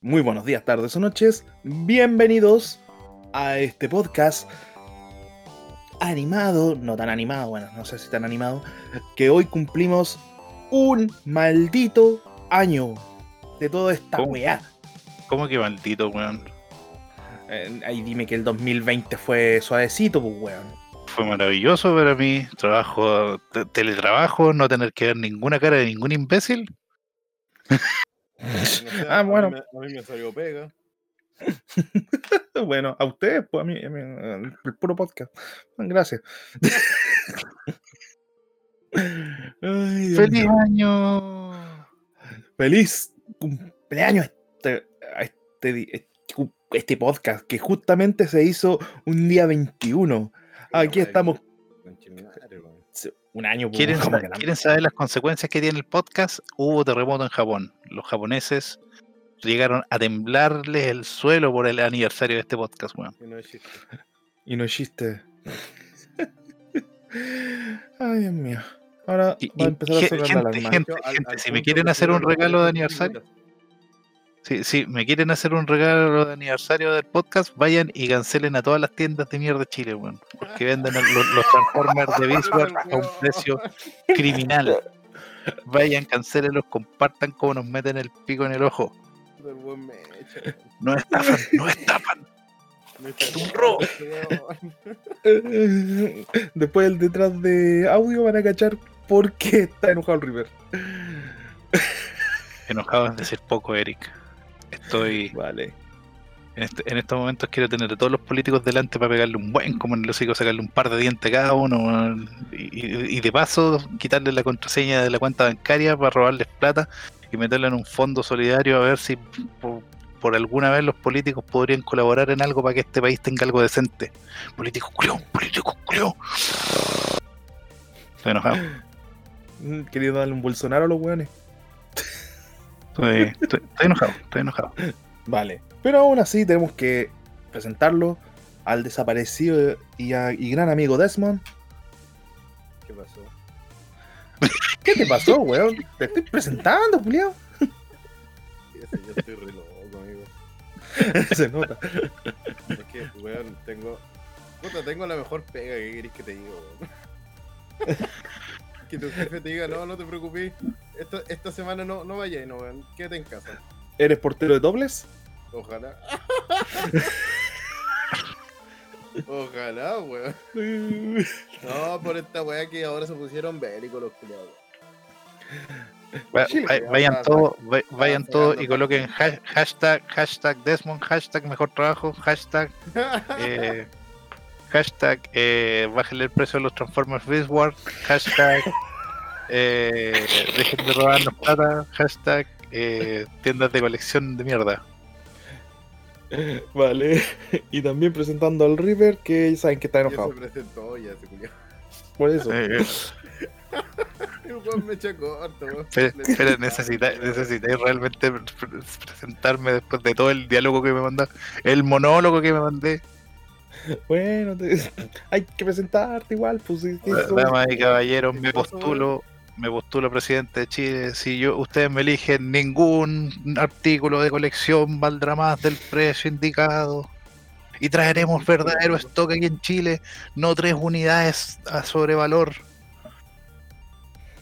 Muy buenos días, tardes o noches. Bienvenidos a este podcast animado, no tan animado, bueno, no sé si tan animado, que hoy cumplimos un maldito año de toda esta ¿Cómo? weá. ¿Cómo que maldito, weón? Eh, ahí dime que el 2020 fue suavecito, pues weón. Fue maravilloso para mí. Trabajo, te- teletrabajo, no tener que ver ninguna cara de ningún imbécil. No sé, Ah, a mí bueno. me- A mí me salió pega. Bueno, a ustedes, pues a mí, a mí, el puro podcast. Gracias. Ay, ¡Feliz año! Feliz cumpleaños este, a este, este, este podcast que justamente se hizo un día 21. Aquí estamos un año. pues, ¿Quieren, como sa- que la- quieren saber las consecuencias que tiene el podcast? Hubo terremoto en Japón. Los japoneses llegaron a temblarles el suelo por el aniversario de este podcast, weón. Y no es chiste. Y no existe. Ay, Dios mío. Ahora Y- va a y empezar a ge- sonar la gente- alarma. gente- si me quieren hacer un regalo de aniversario. Si, si me quieren hacer un regalo de aniversario del podcast, vayan y cancelen a todas las tiendas de mierda de Chile, weón. Porque venden los, los Transformers de Visual a un precio criminal. Vayan, cancelenlos, compartan cómo nos meten el pico en el ojo. No estafan, no estafan. Después el detrás de audio van a cachar por qué está enojado el River. Enojado es decir poco, Eric. Estoy. Vale. En, este- en estos momentos quiero tener a todos los políticos delante para pegarle un buen como en el hocico, sacarle un par de dientes a cada uno. Y, de paso, quitarle la contraseña de la cuenta bancaria para robarles plata y meterla en un fondo solidario a ver si por, por alguna vez los políticos podrían colaborar en algo para que este país tenga algo decente. Políticos culiao, políticos culiao. Estoy enojado. Mm, Quería darle un Bolsonaro a los weones. Estoy, estoy- estoy enojado, estoy enojado. Vale. Pero aún así tenemos que presentarlo al desaparecido y, a- y gran amigo Desmond. ¿Qué pasó? ¿Qué te pasó, weón? Te estoy presentando, Julián. Yo estoy re loco, amigo. Se nota. Es que, weón, tengo. Puta, tengo la mejor pega que querés que te diga, weón. Que tu jefe te diga, no, no te preocupes. Esta, esta semana no, no vayas, no, weón. Quédate en casa. ¿Eres portero de dobles? Ojalá. Ojalá, weón. No, por esta weá que ahora se pusieron bélicos los culiados. Vayan todos, va- vayan sacando y coloquen ha- hashtag, hashtag Desmond, hashtag mejor trabajo, hashtag, eh, hashtag eh, bájenle el precio a los Transformers Beastward, hashtag eh, dejen de robarnos plata, hashtag eh, tiendas de colección de mierda. Vale. Y también presentando al River, que ya saben que está Ya enojado. se presentó ya ese culiado. Por eso. Eh, eh, me echa corto, necesita- necesitáis realmente pre- pre- presentarme después de todo el diálogo que me mandó, el monólogo que me mandé. Bueno, te- hay que presentarte igual, pues. Damas y caballeros, me ¿Qué pasó, postulo, me postulo presidente de Chile. Si yo, ustedes me eligen, ningún artículo de colección valdrá más del precio indicado. Y traeremos verdadero stock aquí en Chile, no tres unidades a sobrevalor.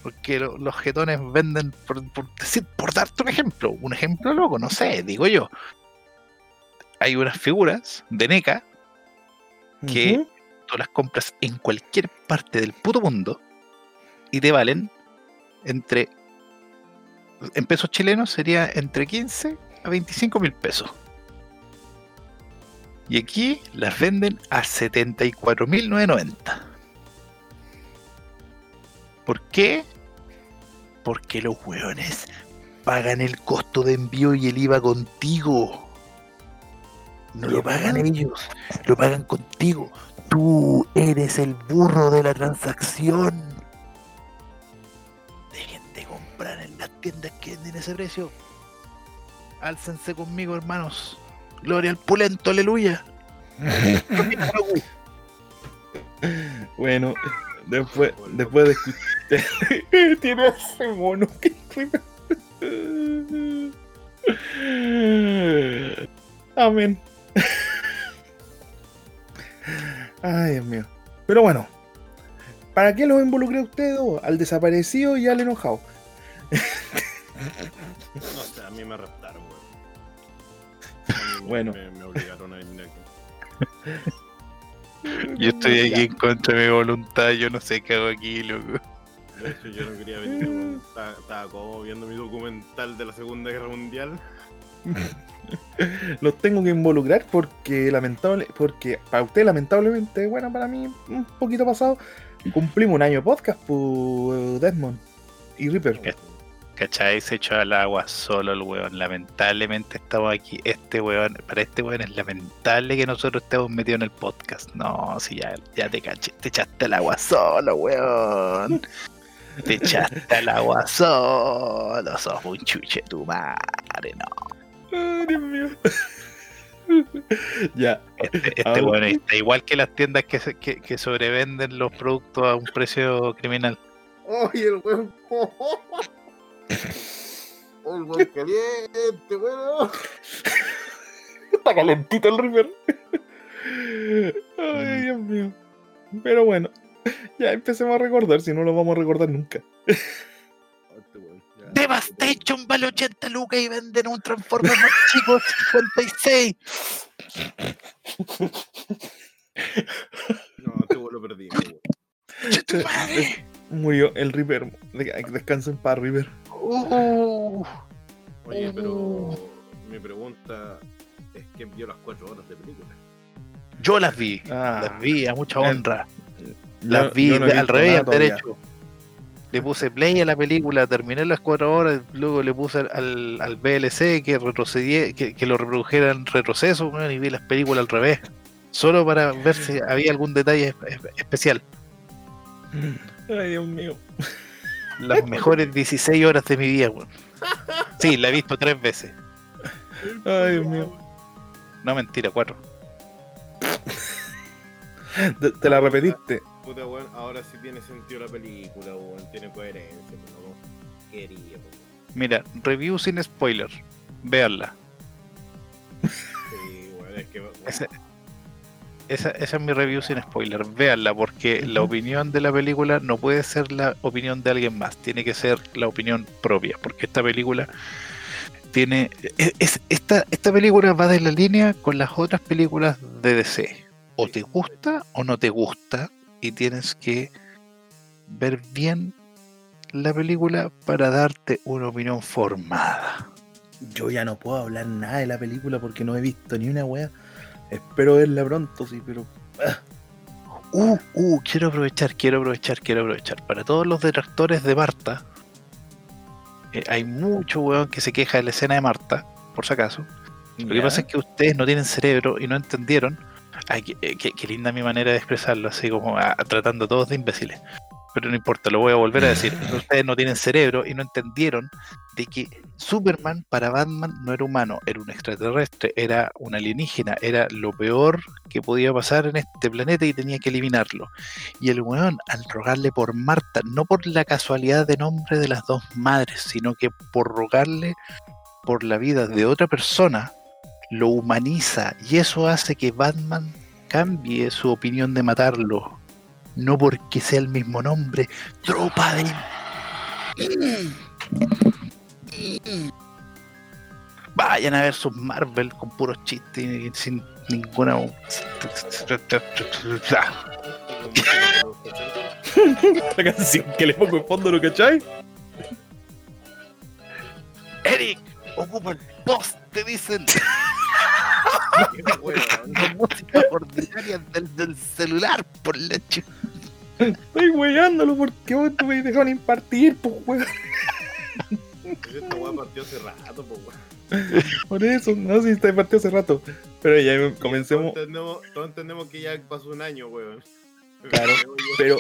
Porque lo- los jetones venden, por, por decir, por darte un ejemplo, un ejemplo loco, no sé, digo yo. Hay unas figuras de NECA que- Ujú. tú las compras en cualquier parte del puto mundo y te valen entre en pesos chilenos sería entre 15 a 25 mil pesos. Y aquí las venden a 74.990. ¿Por qué? Porque los hueones pagan el costo de envío y el IVA contigo. No lo pagan ellos, lo pagan contigo. Tú eres el burro de la transacción. Comprar en las tiendas que venden ese precio. Álcense conmigo, hermanos. Gloria al pulento, aleluya. Bueno, después, después de escuchar. Tiene ese mono que. Amén. Ay, Dios mío. Pero bueno, ¿para qué los involucré a ustedes dos? Al desaparecido y al enojado. No sé, a mí me raptaron, me- Bueno. Me, me obligaron a venir aquí. Yo estoy aquí en contra de mi voluntad, yo no sé qué hago aquí, loco. De hecho, yo no quería venir, estaba como viendo mi documental de la Segunda Guerra Mundial. Los tengo que involucrar porque lamentable, porque para usted lamentablemente, bueno, para mí un poquito pasado, cumplimos un año de podcast por Desmond y Reaper. ¿Cachai? Se echó al agua solo el weón. Lamentablemente estamos aquí. Este weón, para este weón es lamentable que nosotros estemos metidos en el podcast. No, si ya, ya te caché, te echaste al agua solo, weón. Te echaste al agua solo. Sos un chuche tu madre, no. Ay, Dios mío. ya, Este, este weón está igual que las tiendas que, que, que sobrevenden los productos a un precio criminal. ¡Oye, el weón! ¡El weón caliente, weón! está calentito el Reaper. Ay, Dios mío. Pero bueno, ya empecemos a recordar, si no lo vamos a recordar nunca. Este. Devastation vale 80 lucas y venden un Transformer más chico 56. No, este weón lo perdí. Murió el Reaper. De- Descanso en paz, Reaper. Uh, Oye, pero mi pregunta es que vio las cuatro horas de película. yo las vi, Ah, las vi a mucha honra. Las vi yo no he al revés, al derecho. Le puse play a la película, terminé las cuatro horas, luego le puse al, al, VLC que retrocedía, que, que lo reprodujera en retroceso, y vi las películas al revés. Solo para ver si había algún detalle espe- especial. Ay, Dios mío. Las mejores 16 horas de mi vida, weón. Sí, la he visto tres veces. Ay, Dios mío. No, mentira, cuatro. Te, te la repetiste. Puta, weón, ahora sí tiene sentido la película, weón. Tiene coherencia, no quería, pues. Mira, review sin spoiler. Véanla. Sí, weón, es que. weón, Esa, esa es mi review sin spoiler. Véanla, porque la opinión de la película no puede ser la opinión de alguien más. Tiene que ser la opinión propia. Porque esta película tiene. es- es- esta, esta película va de la línea con las otras películas de DC. O te gusta o no te gusta. Y tienes que ver bien la película para darte una opinión formada. Yo ya no puedo hablar nada de la película porque no he visto ni una wea. Espero verla pronto, sí, pero. Uh, uh, quiero aprovechar, quiero aprovechar, quiero aprovechar. Para todos los detractores de Marta, eh, hay mucho weón que se queja de la escena de Marta, por si acaso. Lo que pasa es que ustedes no tienen cerebro y no entendieron. Ay, qué, eh, qué- qué linda mi manera de expresarlo, así como ah, tratando a todos de imbéciles. Pero no importa, lo voy a volver a decir. Ustedes no tienen cerebro y no entendieron de que Superman para Batman no era humano, era un extraterrestre, era un alienígena, era lo peor que podía pasar en este planeta y tenía que eliminarlo. Y el weón, al rogarle por Marta, no por la casualidad de nombre de las dos madres, sino que por rogarle por la vida de otra persona, lo humaniza y eso hace que Batman cambie su opinión de matarlo. No porque sea el mismo nombre. Tropa de... Vayan a ver sus Marvel con puros chistes y sin ninguna... La canción que le pongo en fondo, ¿lo cachai? Eric, ocupa el post, te dicen. weón. La música ordinaria del, del celular, por la. Estoy weyándolo porque vos te me dejaron impartir, pues weón. Esta weá partió hace rato, pues, weón. Por eso, no sé si está partido hace rato. Pero ya comencemos. Todos entendemos, todos entendemos que ya pasó un año, weón. Claro. Pero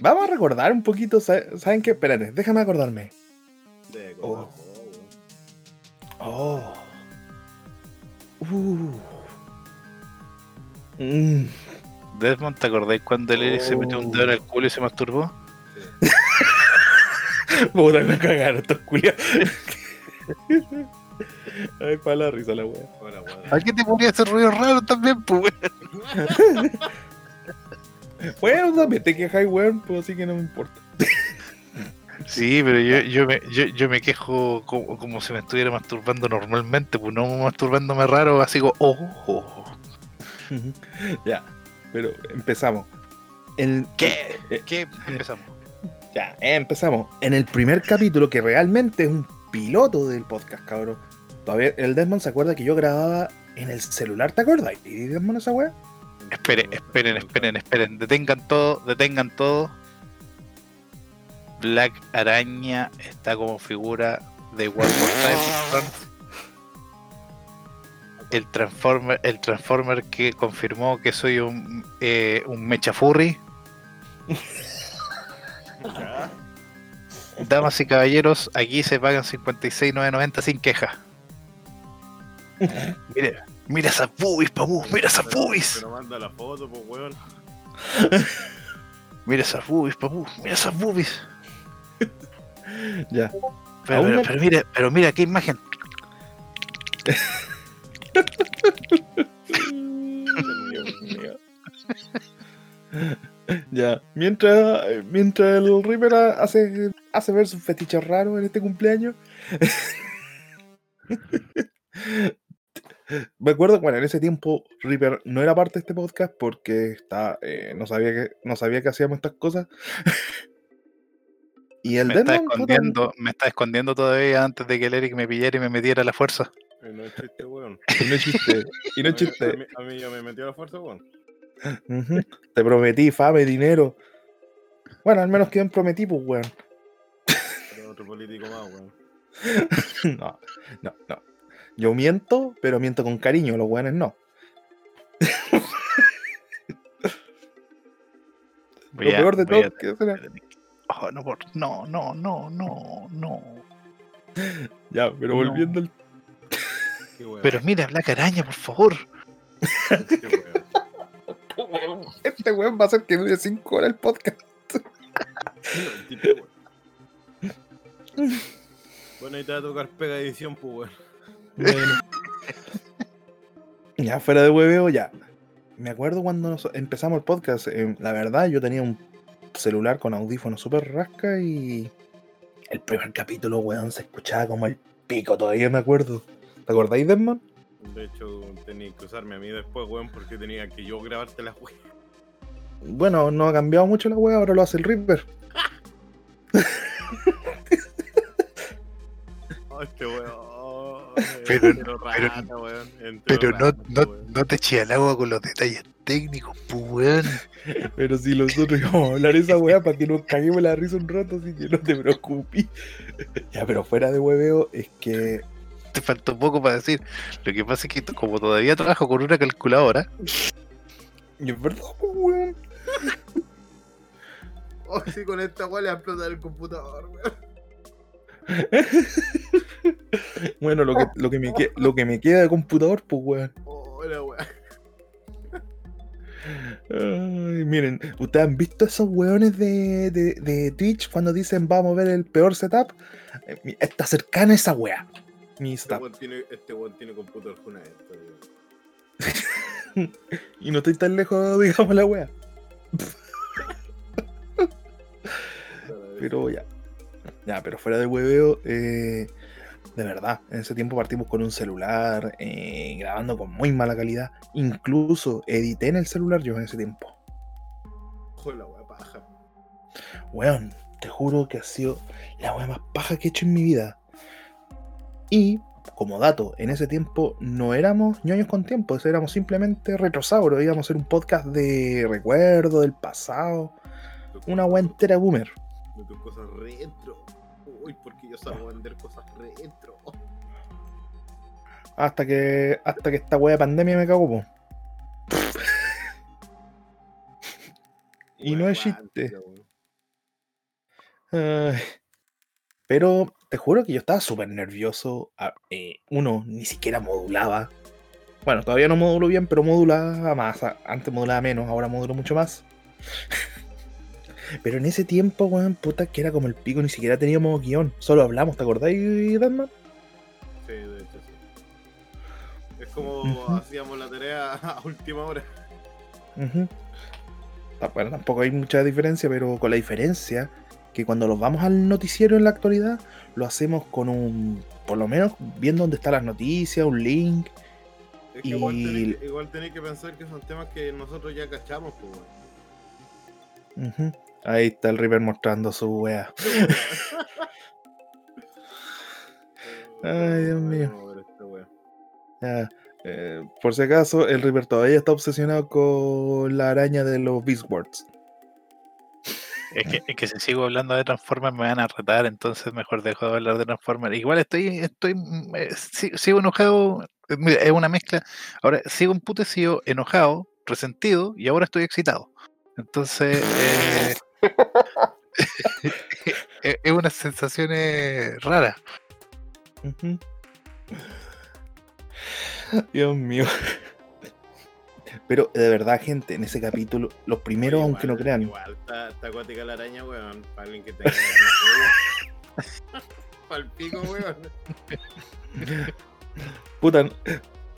vamos a recordar un poquito, sa- ¿saben qué? Espérate, déjame acordarme. De oh. Oh. Uh. Mm. Desmond, ¿te acordás cuando el Eric se metió un dedo en el culo y se masturbó? Puta, me cagaron estos culiados. Ay, para la risa la wea. Aquí te ponía ese ruido raro también, pues, weón. Bueno, también te quejáis, weón, pues así que no me importa. Sí, pero yo, yo, me, yo, yo me quejo como, como si me estuviera masturbando normalmente, pues no masturbándome raro, así como, oh, oh, oh. ya, pero empezamos. El, ¿Qué? eh, ¿Qué? Empezamos. Ya, eh, empezamos. En el primer capítulo, que realmente es un piloto del podcast, cabrón. Todavía el Desmond se acuerda que yo grababa en el celular, ¿te acuerdas? ¿Y Desmond esa weá? Esperen, esperen, esperen, esperen. Detengan todo, detengan todo. Black Araña está como figura de One More Time. El Transformer, el Transformer que confirmó que soy un, eh, un mecha furry. Ya. Damas y caballeros, aquí se pagan 56,990 sin queja. Mira, mira esas boobies, papu, mira esas boobies. Pero manda la foto, pues, weón. Mira esas boobies, papu, mira esas boobies. Ya. Pero, pero, pero mira, pero mira qué imagen. Dios mío. Ya. Mientras, mientras el Reaper ha- hace, hace ver sus fetiches raros en este cumpleaños. Me acuerdo, bueno, en ese tiempo Reaper no era parte de este podcast porque está, eh, no, sabía que, no sabía que hacíamos estas cosas. y el Me está Demon, escondiendo, me está escondiendo todavía antes de que el Eric me pillara y me metiera a la fuerza. No es chiste, weón. y no es chiste. Y no A chiste. mí, a mí ya me metió la fuerza, weón. Te prometí fame, dinero. Bueno, al menos que me prometí, pues, weón. Pero otro político más, weón. No, no, no. Yo miento, pero miento con cariño, los weones no. Voy Lo a- peor de voy a- todo que será- Oh, no, no, no, no, no, no. Ya, pero No. volviendo al. Pero mira, Black Araña, por favor. Weón. Este weón va a hacer que dure 5 horas el podcast. Bueno, ahí te va a tocar pega de edición, pues, weón. Ya, fuera de hueveo, ya. Me acuerdo cuando nos- empezamos el podcast. eh, la verdad, yo tenía un celular con audífonos súper rasca y. El primer capítulo, weón, se escuchaba como el pico, todavía me acuerdo. ¿Te acordáis, Desmond? De hecho, tenía que usarme a mí después, weón, porque tenía que yo grabarte las weas. Bueno, no ha cambiado mucho la wea, ahora lo hace el Reaper. Oh, este weón. Pero- Entero rata, weón. Pero no, rata, no, no te eché al agua con los detalles técnicos, pues, weón. Pero si nosotros íbamos a hablar esa weá para que nos caguemos la risa un rato, así que no te preocupes. ya, pero fuera de hueveo, es que. Te faltó poco para decir. Lo que pasa es que como todavía trabajo con una calculadora, Y es verdad, pues, weón. Oh, sí, con esta wea le va a explotar el computador, weón. Bueno, lo que, lo, que me que- lo que me queda de computador, pues, weón. La wea. Ay, miren, ¿ustedes han visto esos weones de, de, de Twitch cuando dicen vamos a ver el peor setup? Eh, Está cercana esa weá. Mi Este weón tiene, este weón tiene computador con. Y no estoy tan lejos, digamos, la weá. Pero ya. Ya, pero fuera de hueveo, eh, de verdad, en ese tiempo partimos con un celular, eh, grabando con muy mala calidad. Incluso edité en el celular yo en ese tiempo. Ojo, la wea paja. Weón, te juro que ha sido la weá más paja que he hecho en mi vida. Y, como dato, en ese tiempo no éramos ñoños con tiempo, éramos simplemente retrosauros, íbamos a hacer un podcast de recuerdo, del pasado, una weá entera boomer. Tus cosas retro. Uy, porque yo salgo a vender cosas retro. Hasta que, hasta que esta weá de pandemia me cagó, po. Y no Wea es chiste. Ay. Pero te juro que yo estaba súper nervioso. Ah, eh, uno, ni siquiera modulaba. Bueno, todavía no modulo bien, pero modulaba más. Antes modulaba menos, ahora modulo mucho más. pero en ese tiempo, weón, puta, que era como el pico, ni siquiera teníamos guion. Solo hablamos, ¿te acordáis, Danman? Sí, de hecho, sí. Es como hacíamos la tarea a última hora. Ah, Bueno, tampoco hay mucha diferencia, pero con la diferencia que cuando los vamos al noticiero en la actualidad, lo hacemos con un, por lo menos viendo dónde están las noticias, un link. Es que igual, Y- tenéis igual tenéis que pensar que son temas que nosotros ya cachamos, pues. Ujú. Ahí está el River mostrando su wea. Ay, Dios mío. Ya, eh, por si acaso, el River todavía está obsesionado con la araña de los Beast Wars. Es que, es si sigo hablando de Transformers me van a retar, entonces mejor dejo de hablar de Transformers. Igual estoy, estoy, mm, eh, si- sigo enojado, eh, es una mezcla. Ahora sigo emputecido, enojado, resentido y ahora estoy excitado. Entonces, eh, es es unas sensaciones raras. Ujú. Dios mío. Pero de verdad, gente, en ese capítulo, los primeros, aunque no crean, Igual está, está acuática la araña, weón. Para alguien que tenga Para el pico, weón. puta,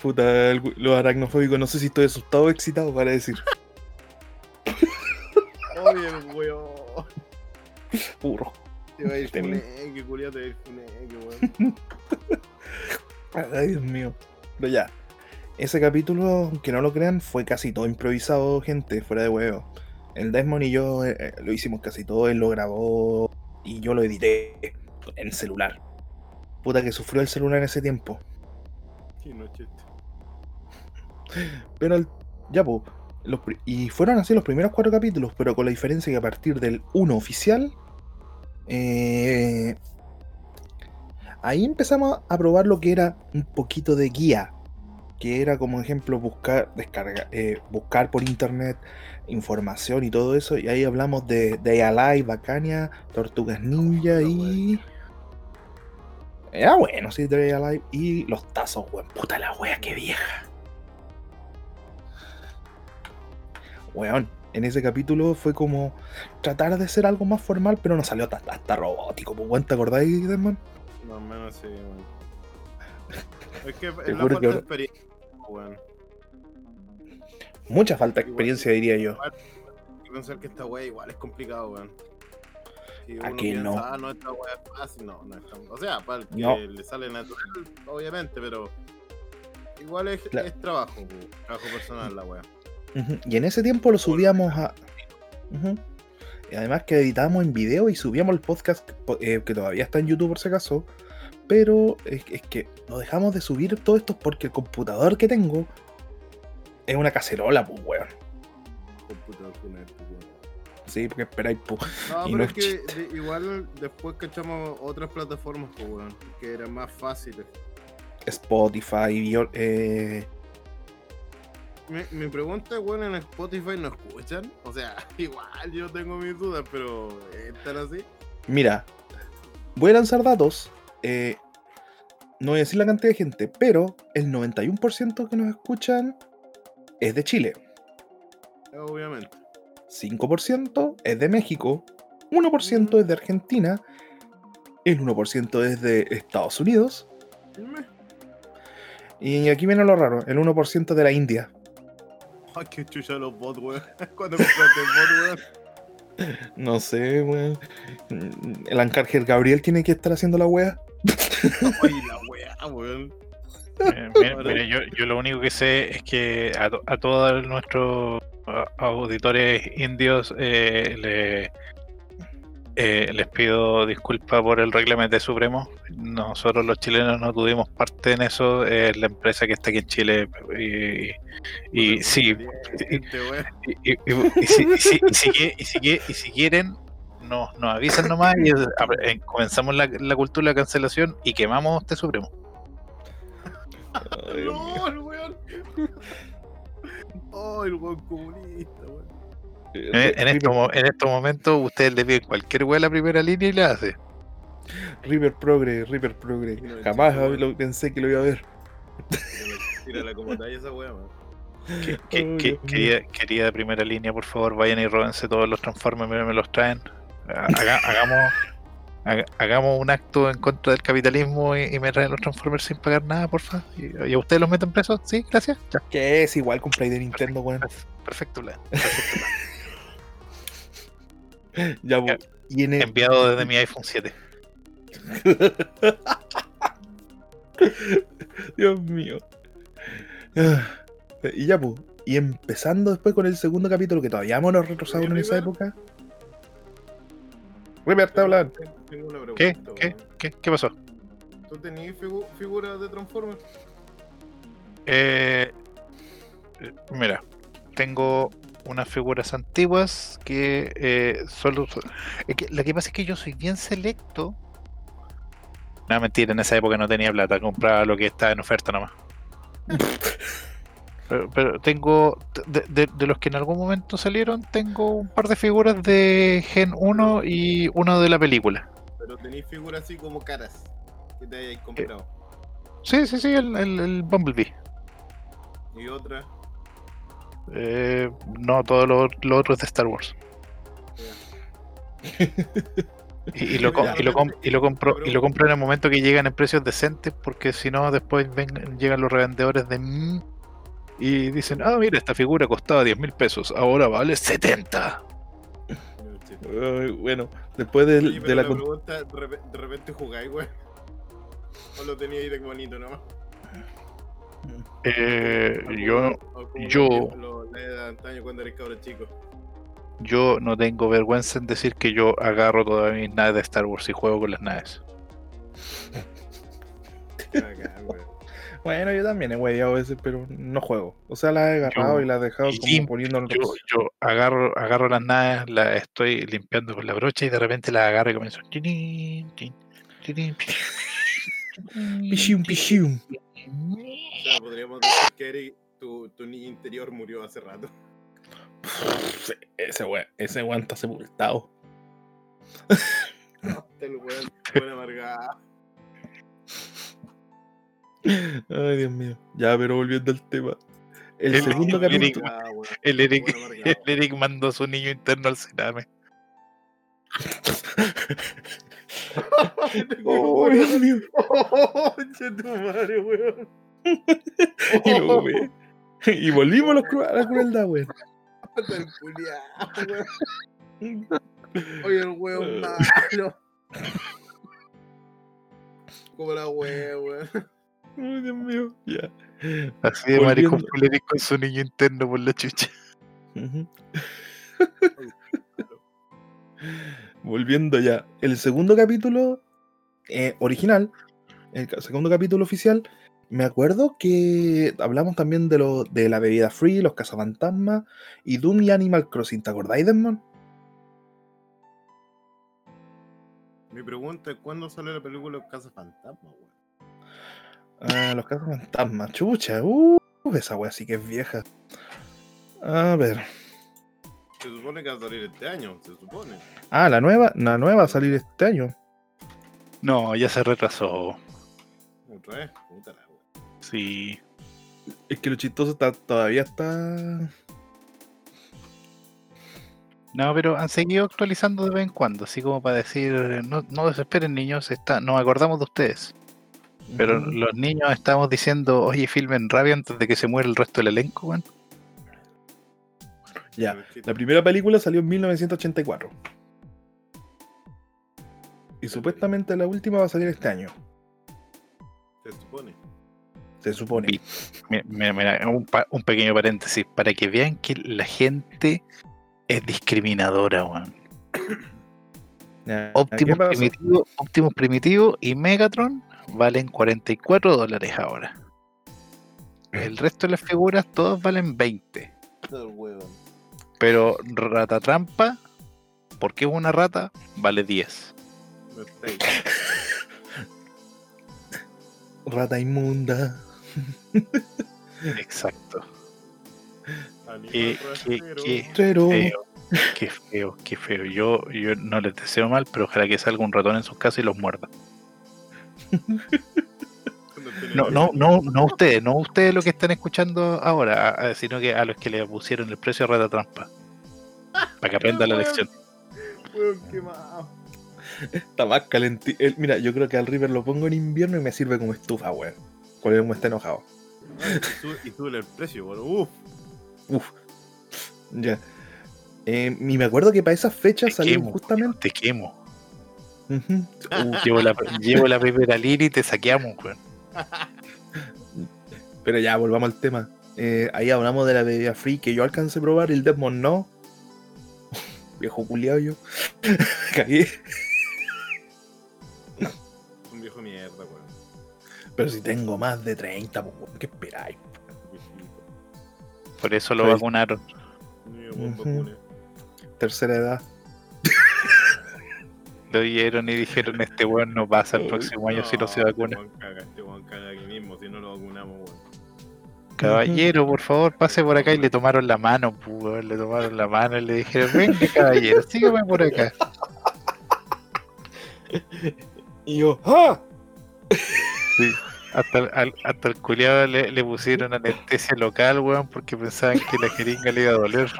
puta, el- los aracnofóbicos, no sé si estoy asustado o excitado para decir. Oye, el weón. Burro. Te va a ir funeque, culiao, te va a ir funeque, weón. Ay, Dios mío. Pero ya. Ese capítulo, aunque no lo crean, fue casi todo improvisado, gente, fuera de huevo. El Desmond y yo eh, eh, lo hicimos casi todo, él lo grabó y yo lo edité en celular. Puta que sufrió el celular en ese tiempo. Qué noche. Pero el- ya, pues. y fueron así los primeros cuatro capítulos, pero con la diferencia que a partir del 1 oficial, eh, ahí empezamos a probar lo que era un poquito de guía. Que era como ejemplo buscar, descargar, eh, buscar por internet información y todo eso. Y ahí hablamos de Day Alive, Bacania, Tortugas Ninja y. Era bueno, sí, Day Alive. Y los tazos, weón. Puta la wea, qué vieja. Weón, en ese capítulo fue como tratar de ser algo más formal, pero no salió hasta, hasta robótico. Pues, ¿te acordáis, Desmond? Más o menos sí, weón. Es que es la falta que de experiencia, weón. Mucha falta de experiencia, diría yo. Hay que pensar que esta wea igual es complicado, weón. Si ¿A uno que piensa, no? ah, no, esta wea es fácil, no, no es tan... O sea, para el que No. le sale natural, obviamente, pero... Igual es, Claro. es trabajo, trabajo personal la. Ujú, Y en ese tiempo lo subíamos a. Y además que editamos en video y subíamos el podcast po- eh, que todavía está en YouTube por si acaso. Pero es, es que no dejamos de subir todo esto porque el computador que tengo es una cacerola, pues weón. Computador con weón. Sí, porque esperáis, pues. No, Y pero no es es que de- igual después cachamos otras plataformas, pues, weón, que eran más fáciles. Spotify, eh, Mi, mi pregunta es, weón, en Spotify no escuchan. O sea, igual yo tengo mis dudas, pero ¿están así? Mira, voy a lanzar datos. Eh, no voy a decir la cantidad de gente, pero el 91% que nos escuchan es de Chile. Obviamente. 5% es de México, 1% es de Argentina, el 1% es de Estados Unidos, y aquí viene lo raro, el 1% es de la India. Ay, qué chucha los bots, weón. Cuando compraste el bot, weón. No sé, weón. Mm, El Ángel Gabriel tiene que estar haciendo la wea. Ay, la weá, weón. Eh, mira, mira, yo, yo lo único que sé es que a, to- a todos nuestros auditores indios eh, le- eh, les pido disculpas por el reglamento supremo. Nosotros los chilenos no tuvimos parte en eso. Es la empresa que está aquí en Chile. Y, y sí, y si quieren, nos, nos avisan nomás y eh, comenzamos la, la cultura de la cancelación y quemamos este supremo. Ay, Dios mío. No, el weón. Oh, el weón comunista, weón. En, estos, en estos momentos ustedes le piden cualquier wea a la primera línea y la hace. River Progre, River Progre. No, Jamás chico, lo- pensé que lo iba a ver. Tírala como talla esa weá, weón. Que, que- quería, quería de primera línea, por favor, vayan y róbense todos los Transformers, mira, me los traen. Haga- hagamos, Haga- Hagamos un acto en contra del capitalismo y, y me traen los Transformers sin pagar nada, porfa. ¿Y, y a ustedes los meten presos? Sí, gracias. Ya. Que es igual con Play de Nintendo, weón. Perfecto plan. Perfecto plan. Ya, po. Y en el, Enviado desde mi iPhone 7. Dios mío. Ah, Y ya, pues. Y empezando después con el segundo capítulo, que todavía hemos retrasado en esa época. River. Tengo una pregunta, ¿Qué? ¿Qué? ¿Qué? ¿Qué pasó? ¿Tú tenías figu- figuras de Transformers? Eh, mira, tengo unas figuras antiguas que eh, solo. so- es que lo que pasa es que yo soy bien selecto. No, mentira, en esa época no tenía plata, compraba lo que estaba en oferta nomás. Pero, pero tengo, de, de- de los que en algún momento salieron, tengo un par de figuras de Gen 1 y una de la película. Pero tenéis figuras así como caras que te hayáis comprado. Sí, sí, sí, el, el, el Bumblebee. Y otra, Eh, no, todo lo, lo otro es de Star Wars. Y, y lo, y, lo, y lo compro y lo compro en el momento que llegan en precios decentes porque si no después ven- llegan los revendedores de y dicen ah mira esta figura costaba 10 mil pesos ahora vale 70 no, chiste. Ay, bueno, después del- Oye, de, la. pregunta, de repe- de repente jugáis, güey. O lo teníais de bonito nomás. Eh, yo yo- los de antaño cuando eres cabro chico. yo no tengo vergüenza en decir que yo agarro todas mis naves de Star Wars y juego con las naves güey. Bueno, yo también he hueveado a veces, pero no juego. O sea, las he agarrado Yo- y las he dejado y como limpio, poniendo en yo, yo agarro agarro las naves las estoy limpiando con la brocha y de repente las agarro y comienzo Pichium, pichium. O sea, podríamos decir que Eric, tu, tu niño interior murió hace rato. Ese weón, ese weón está sepultado. Te lo weón, buena amargada. Ay, Dios mío. Ya, pero volviendo al tema. El, El- segundo el Eric- capítulo. Ah, weón, el Eric, buena amargada. el Eric mandó a su niño interno al cename Oh, Dios mío. Oh, tu madre, weón. Y, lo ve. y volvimos a, los cru- a la crueldad, weón. Weón. Oye, el weón malo. Como la weón, weón. Ay, Dios mío. Ya. así de maricón Eric con su niño interno por la chucha. Volviendo ya. El segundo capítulo eh, original, el segundo capítulo oficial, me acuerdo que hablamos también de, lo, de la bebida free, los cazafantasmas y Doom y Animal Crossing. ¿Te acordáis, Desmond? Mi pregunta es: ¿cuándo sale la película Casa Fantasma, weón? Ah, los cazafantasmas. Chucha. Uh, esa wea sí que es vieja. A ver. Se supone que va a salir este año, se supone. Ah, la nueva, la nueva va a salir este año. no ya se retrasó Otra vez, puta la weón. sí Es que lo chistoso está, todavía está. no pero han seguido actualizando de vez en cuando así como para decir no, no desesperen niños está nos acordamos de ustedes pero los niños estamos diciendo oye filmen rabia antes de que se muera el resto del elenco weón. Ya. La primera película salió en 1984. Y supuestamente la última va a salir este año. Se supone. Se supone. Mira, mira, un, pa- un pequeño paréntesis, para que vean que la gente es discriminadora, weón. Optimus. Primitivo, Optimus Primitivo y Megatron valen 44 dólares ahora. El resto de las figuras todas valen 20. Todo el weón. Pero Rata Trampa, porque es una rata, vale 10. No está ahí. Rata inmunda. Exacto. Qué, qué, qué. Qué feo, qué feo. Yo, yo no les deseo mal, pero ojalá que salga un ratón en sus casas y los muerda. No, no, no, no ustedes, no ustedes lo que están escuchando ahora, a- a- sino que a los que le pusieron el precio a Rata Trampa. Para que aprenda la lección. Está más calentito. Mira, yo creo que al River lo pongo en invierno y me sirve como estufa, weón. Cuando me está enojado. Ah, y sube- el precio, weón. Uf. Uf. Ya. Eh, y me acuerdo que para esas fechas Te salió quemo, justamente. Te quemo. Uh, Llevo la, llevo la primera línea y te saqueamos, weón. Pero ya, volvamos al tema. Eh, ahí hablamos de la bebida free que yo alcancé a probar, el Desmond no. Viejo culiado yo. Cagué. Un viejo mierda, weón. Pero si tengo más de 30, pues, weón, ¿qué esperáis? Por eso lo vacunaron. Vacune. Tercera edad. Lo dieron y dijeron: Este weón no pasa el Uy, próximo año si no se este vacuna. weón caga, Este weón caga aquí mismo si no lo vacunamos, weón. Caballero, por favor, pase por acá y le tomaron la mano, pues, weón, le tomaron la mano y le dijeron, venga caballero, sígame por acá. Y yo, ¡ah! Hasta, el- al- hasta el culiado le, le pusieron anestesia local, weón, porque pensaban que la jeringa le iba a doler.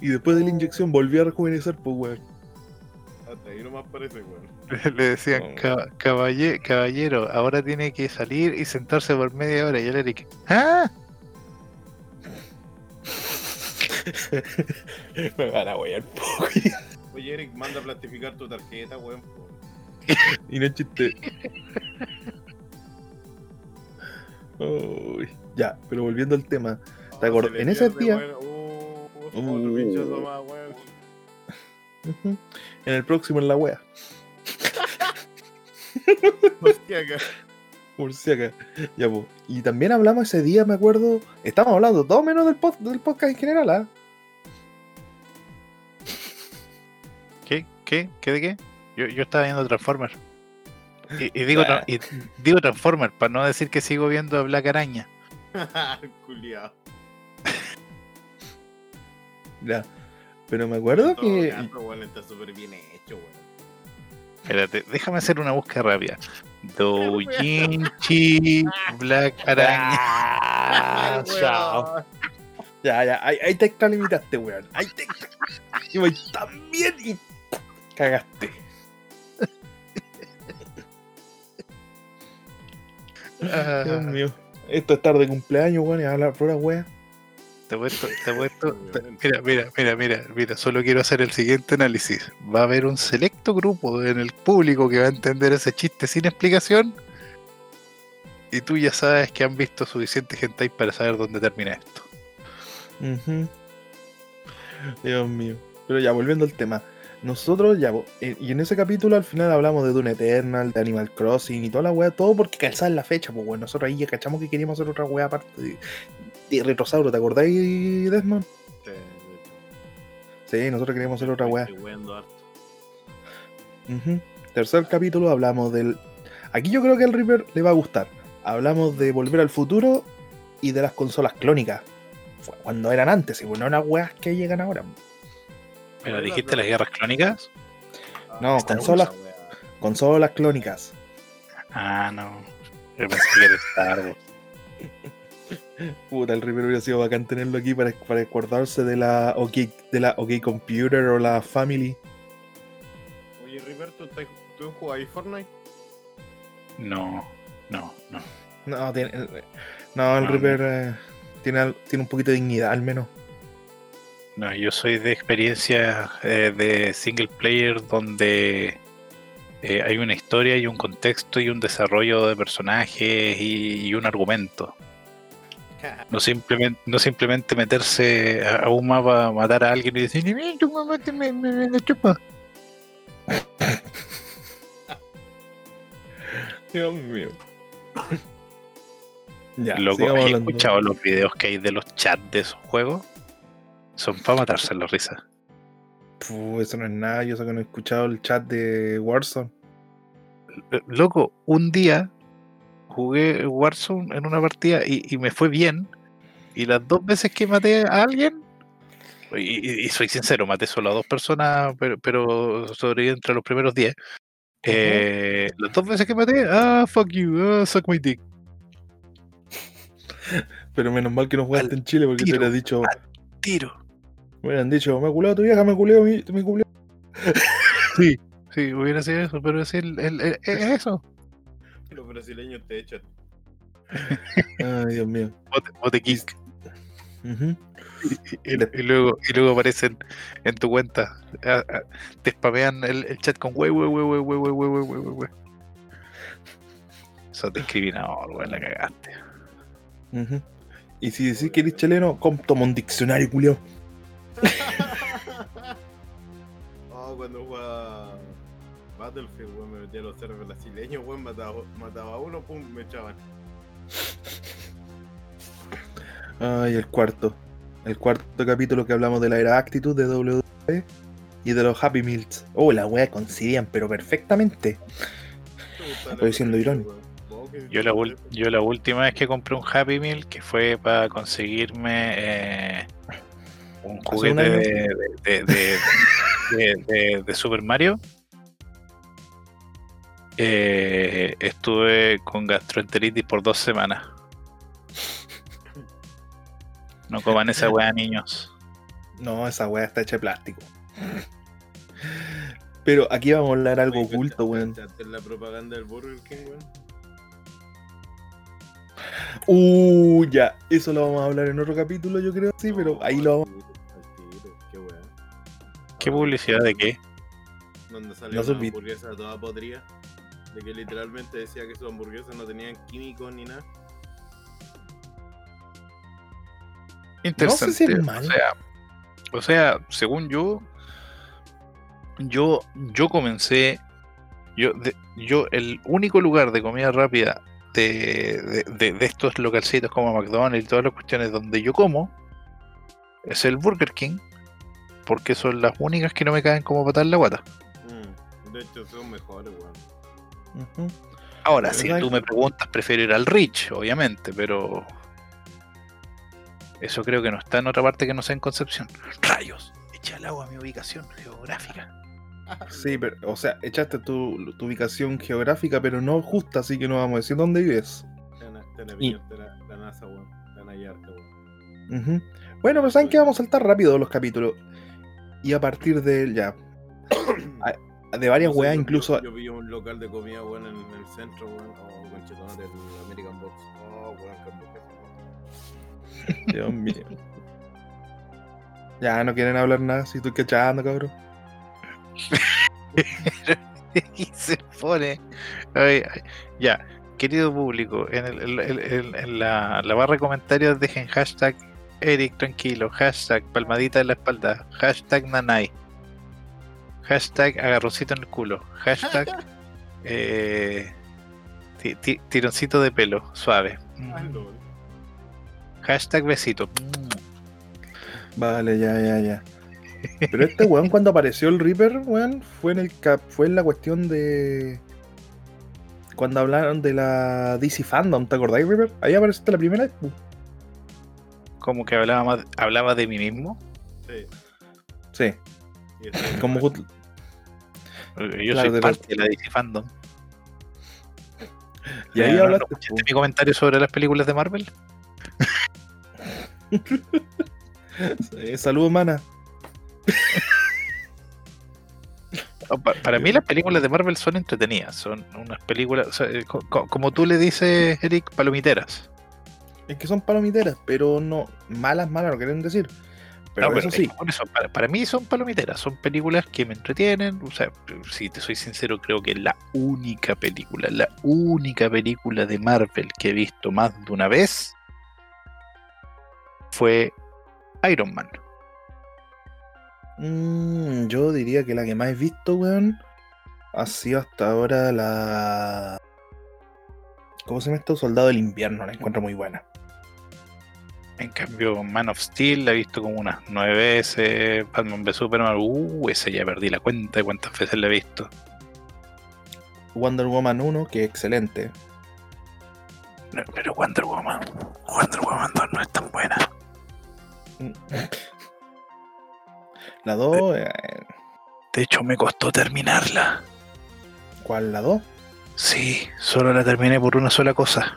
Y después de la inyección volví a rejuvenecer, pues, weón. Hasta ahí nomás parece, weón. Le decían, No. "Caba- caballe- caballero, ahora tiene que salir y sentarse por media hora. Y el Eric, ¡ah! Me van a wear, po, Oye, Eric, manda a plastificar tu tarjeta, weón. Y no chiste. Ya, pero volviendo al tema. ¿Te Ah, acuerdas? En ese día-. Uh, otro pinchazo más, weón. En el próximo en la wea. Murciaca. Ya, pues. Y también hablamos ese día, me acuerdo. Estamos hablando todo menos del, pod- del podcast en general, ¿ah? ¿Qué? ¿Qué? ¿Qué de qué? Yo, yo estaba viendo Transformers. Y, y digo, tra- y digo Transformers, para no decir que sigo viendo a Black Araña. Culiao. Ya. Pero me acuerdo todo que. caso, weón, está súper bien hecho, weón. Espérate, déjame hacer una búsqueda rápida. Doujinshi Black Araña. Chao. weón. Ya, ya, ahí, ahí te extralimitaste, weón. Ahí te. Y voy tan bien y. Cagaste. Ah, Dios mío. Esto es tarde de cumpleaños, weón, y hablar pura wea. Te he puesto, te mira, mira, mira, mira, mira, solo quiero hacer el siguiente análisis. Va a haber un selecto grupo en el público que va a entender ese chiste sin explicación. Y tú ya sabes que han visto suficiente gente ahí para saber dónde termina esto. Dios mío. Pero ya, volviendo al tema. Nosotros ya, eh, y en ese capítulo al final hablamos de Dune Eternal, de Animal Crossing y toda la wea, todo porque calzaba en la fecha, pues bueno, nosotros ahí ya cachamos que queríamos hacer otra wea aparte Retrosauro, ¿te acordáis, Desmond? Sí, Sí, nosotros queríamos hacer otra. Ujú. Tercer capítulo hablamos del... Aquí yo creo que al Reaper le va a gustar. Hablamos de Volver al Futuro y de las consolas clónicas. Fue cuando eran antes, y bueno, no las weas que llegan ahora. ¿Pero dijiste las guerras clónicas? No, Star consolas, consolas clónicas. Ah, no. Yo pensé que era Star Wars. Puta, el Reaper hubiera sido bacán tenerlo aquí para, para acordarse de la OK, de la OK Computer o la Family. Oye, Riverto, ¿tú, ¿tú jugabas Fortnite? No, no, no. No, tiene, no el No, Reaper eh, tiene, tiene un poquito de dignidad al menos. No, yo soy de experiencia eh, de single player donde eh, hay una historia y un contexto y un desarrollo de personajes y, y un argumento. No simplemente, no simplemente meterse a, un mapa, matar a alguien y decir, "Mira, tu mamá te me, me, me chupa". Dios mío. ya, Loco, ¿has escuchado los videos que hay de los chats de esos juegos? Son para matarse la risa. Puh, eso no es nada, yo sé que no he escuchado el chat de Warzone. Loco, un día jugué Warzone en una partida y, y me fue bien. Y las dos veces que maté a alguien, y, soy sincero, maté solo a dos personas, pero, pero sobreviví entre los primeros 10. Eh, las dos veces que maté, ah, fuck you, ah, suck my dick. Pero menos mal que no jugaste en Chile porque te tiro, hubiera dicho, Tiro. Me hubieran dicho, me culeo tu vieja, me culeo mi culeo. Sí, sí, hubiera sido eso, pero es, el, el- el- es eso. Los brasileños te echan. Ay, Dios mío. Bote, bote kick. Ujú. Y, y luego, y luego aparecen en tu cuenta. ah, ah, te spamean el, el chat con wey, wey, wey, wey, wey, wey, wey, wey, wey, wey, wey. Sos discriminador, weón, la cagaste. Y si decís que eres chileno, com- toma un diccionario, culeo. Oh, cuando jugaba Battlefield, weón, me metía a los servers brasileños, weón, mataba, mataba a uno, pum, me echaban. Ay, el cuarto. El cuarto capítulo que hablamos de la era Actitud de WWE y de los Happy Meals. Oh, la wea coincidían, pero perfectamente. ¿Te gustaba Estoy siendo irónico. Yo la, ul- yo la última vez que compré un Happy Meal, que fue para conseguirme eh, un un juguete año? de, de, de- de- de- de Super Mario, eh, estuve con gastroenteritis por dos semanas. No coman esa weá, niños. No, esa wea está hecha de plástico. Pero aquí vamos a hablar algo Oye, oculto, ¿cachaste- weón. la propaganda del Burger King, weón? Uh, ya. Eso lo vamos a hablar en otro capítulo, yo creo, sí, pero ahí lo vamos. Qué weón. ¿Qué publicidad de qué? Donde salió No una hamburguesa toda podrida. De que literalmente decía que sus hamburguesas no tenían químicos ni nada. Interesante. si es mal. O sea, o sea, según yo, yo, yo comencé, yo, de- yo el único lugar de comida rápida de, de, de- de estos localcitos como McDonald's y todas las cuestiones donde yo como es el Burger King, porque son las únicas que no me caen como patar la guata. Mm, De hecho, son mejores, weón. Ahora, si ¿sabes tú me preguntas, prefiero ir al Rich, obviamente, pero eso creo que no está en otra parte que no sea en Concepción. Rayos, echa el agua a mi ubicación geográfica. Sí, pero, o sea, echaste tu, tu ubicación geográfica, pero no justa, así que no vamos a decir dónde vives. Bueno, pero saben que vamos a saltar rápido los capítulos. Y a partir de ya. De varias No sé, weas, yo- incluso. Yo, yo vi un local de comida, weón, en, en el centro, weón. Oh, conchetón del American Box. Oh, weón, qué. Dios mío. Ya no quieren hablar nada, si estoy cachando, cabrón. y se pone. Ay, ay. Ya, querido público, en, el- el- el- el- en la, la barra de comentarios dejen hashtag Eric tranquilo, hashtag palmadita en la espalda, hashtag nanay, hashtag agarroncito en el culo, hashtag eh, ti- ti- tironcito de pelo, suave, hashtag besito. Vale, ya, ya, ya. Pero este weón cuando apareció el Reaper, weón, fue en el cap, fue en la cuestión de. Cuando hablaron de la DC Fandom, ¿te acordáis, Reaper? Ahí apareciste la primera vez. pu. Como que hablaba, más- hablaba de mí mismo. Sí. Sí, como Yo Claro, soy parte de la DC Fandom. Y ahí Eh, ¿no- hablaste. escuchaste pu. mi comentario sobre las películas de Marvel? Eh, Saludos, mana. No, pa- Para mí las películas de Marvel son entretenidas, son unas películas, o sea, eh, co- co- como tú le dices, Eric, palomiteras. Es que son palomiteras, pero no. Malas, malas, no quieren decir. Pero No, eso es sí. para, para mí son palomiteras, son películas que me entretienen, o sea, si te soy sincero, creo que la única película, la única película de Marvel que he visto más de una vez fue Iron Man. Mm, yo diría que la que más he visto, weón, ha sido hasta ahora la. ¿Cómo se llama esto? Soldado del Invierno, la encuentro muy buena. En cambio, Man of Steel la he visto como unas nueve veces. Batman v Superman, uh, esa ya perdí la cuenta de cuántas veces la he visto. Wonder Woman 1, que es excelente. No, pero Wonder Woman, Wonder Woman 2 no es tan buena. La 2, eh, De hecho, me costó terminarla. ¿cuál la 2? Sí, solo la terminé por una sola cosa.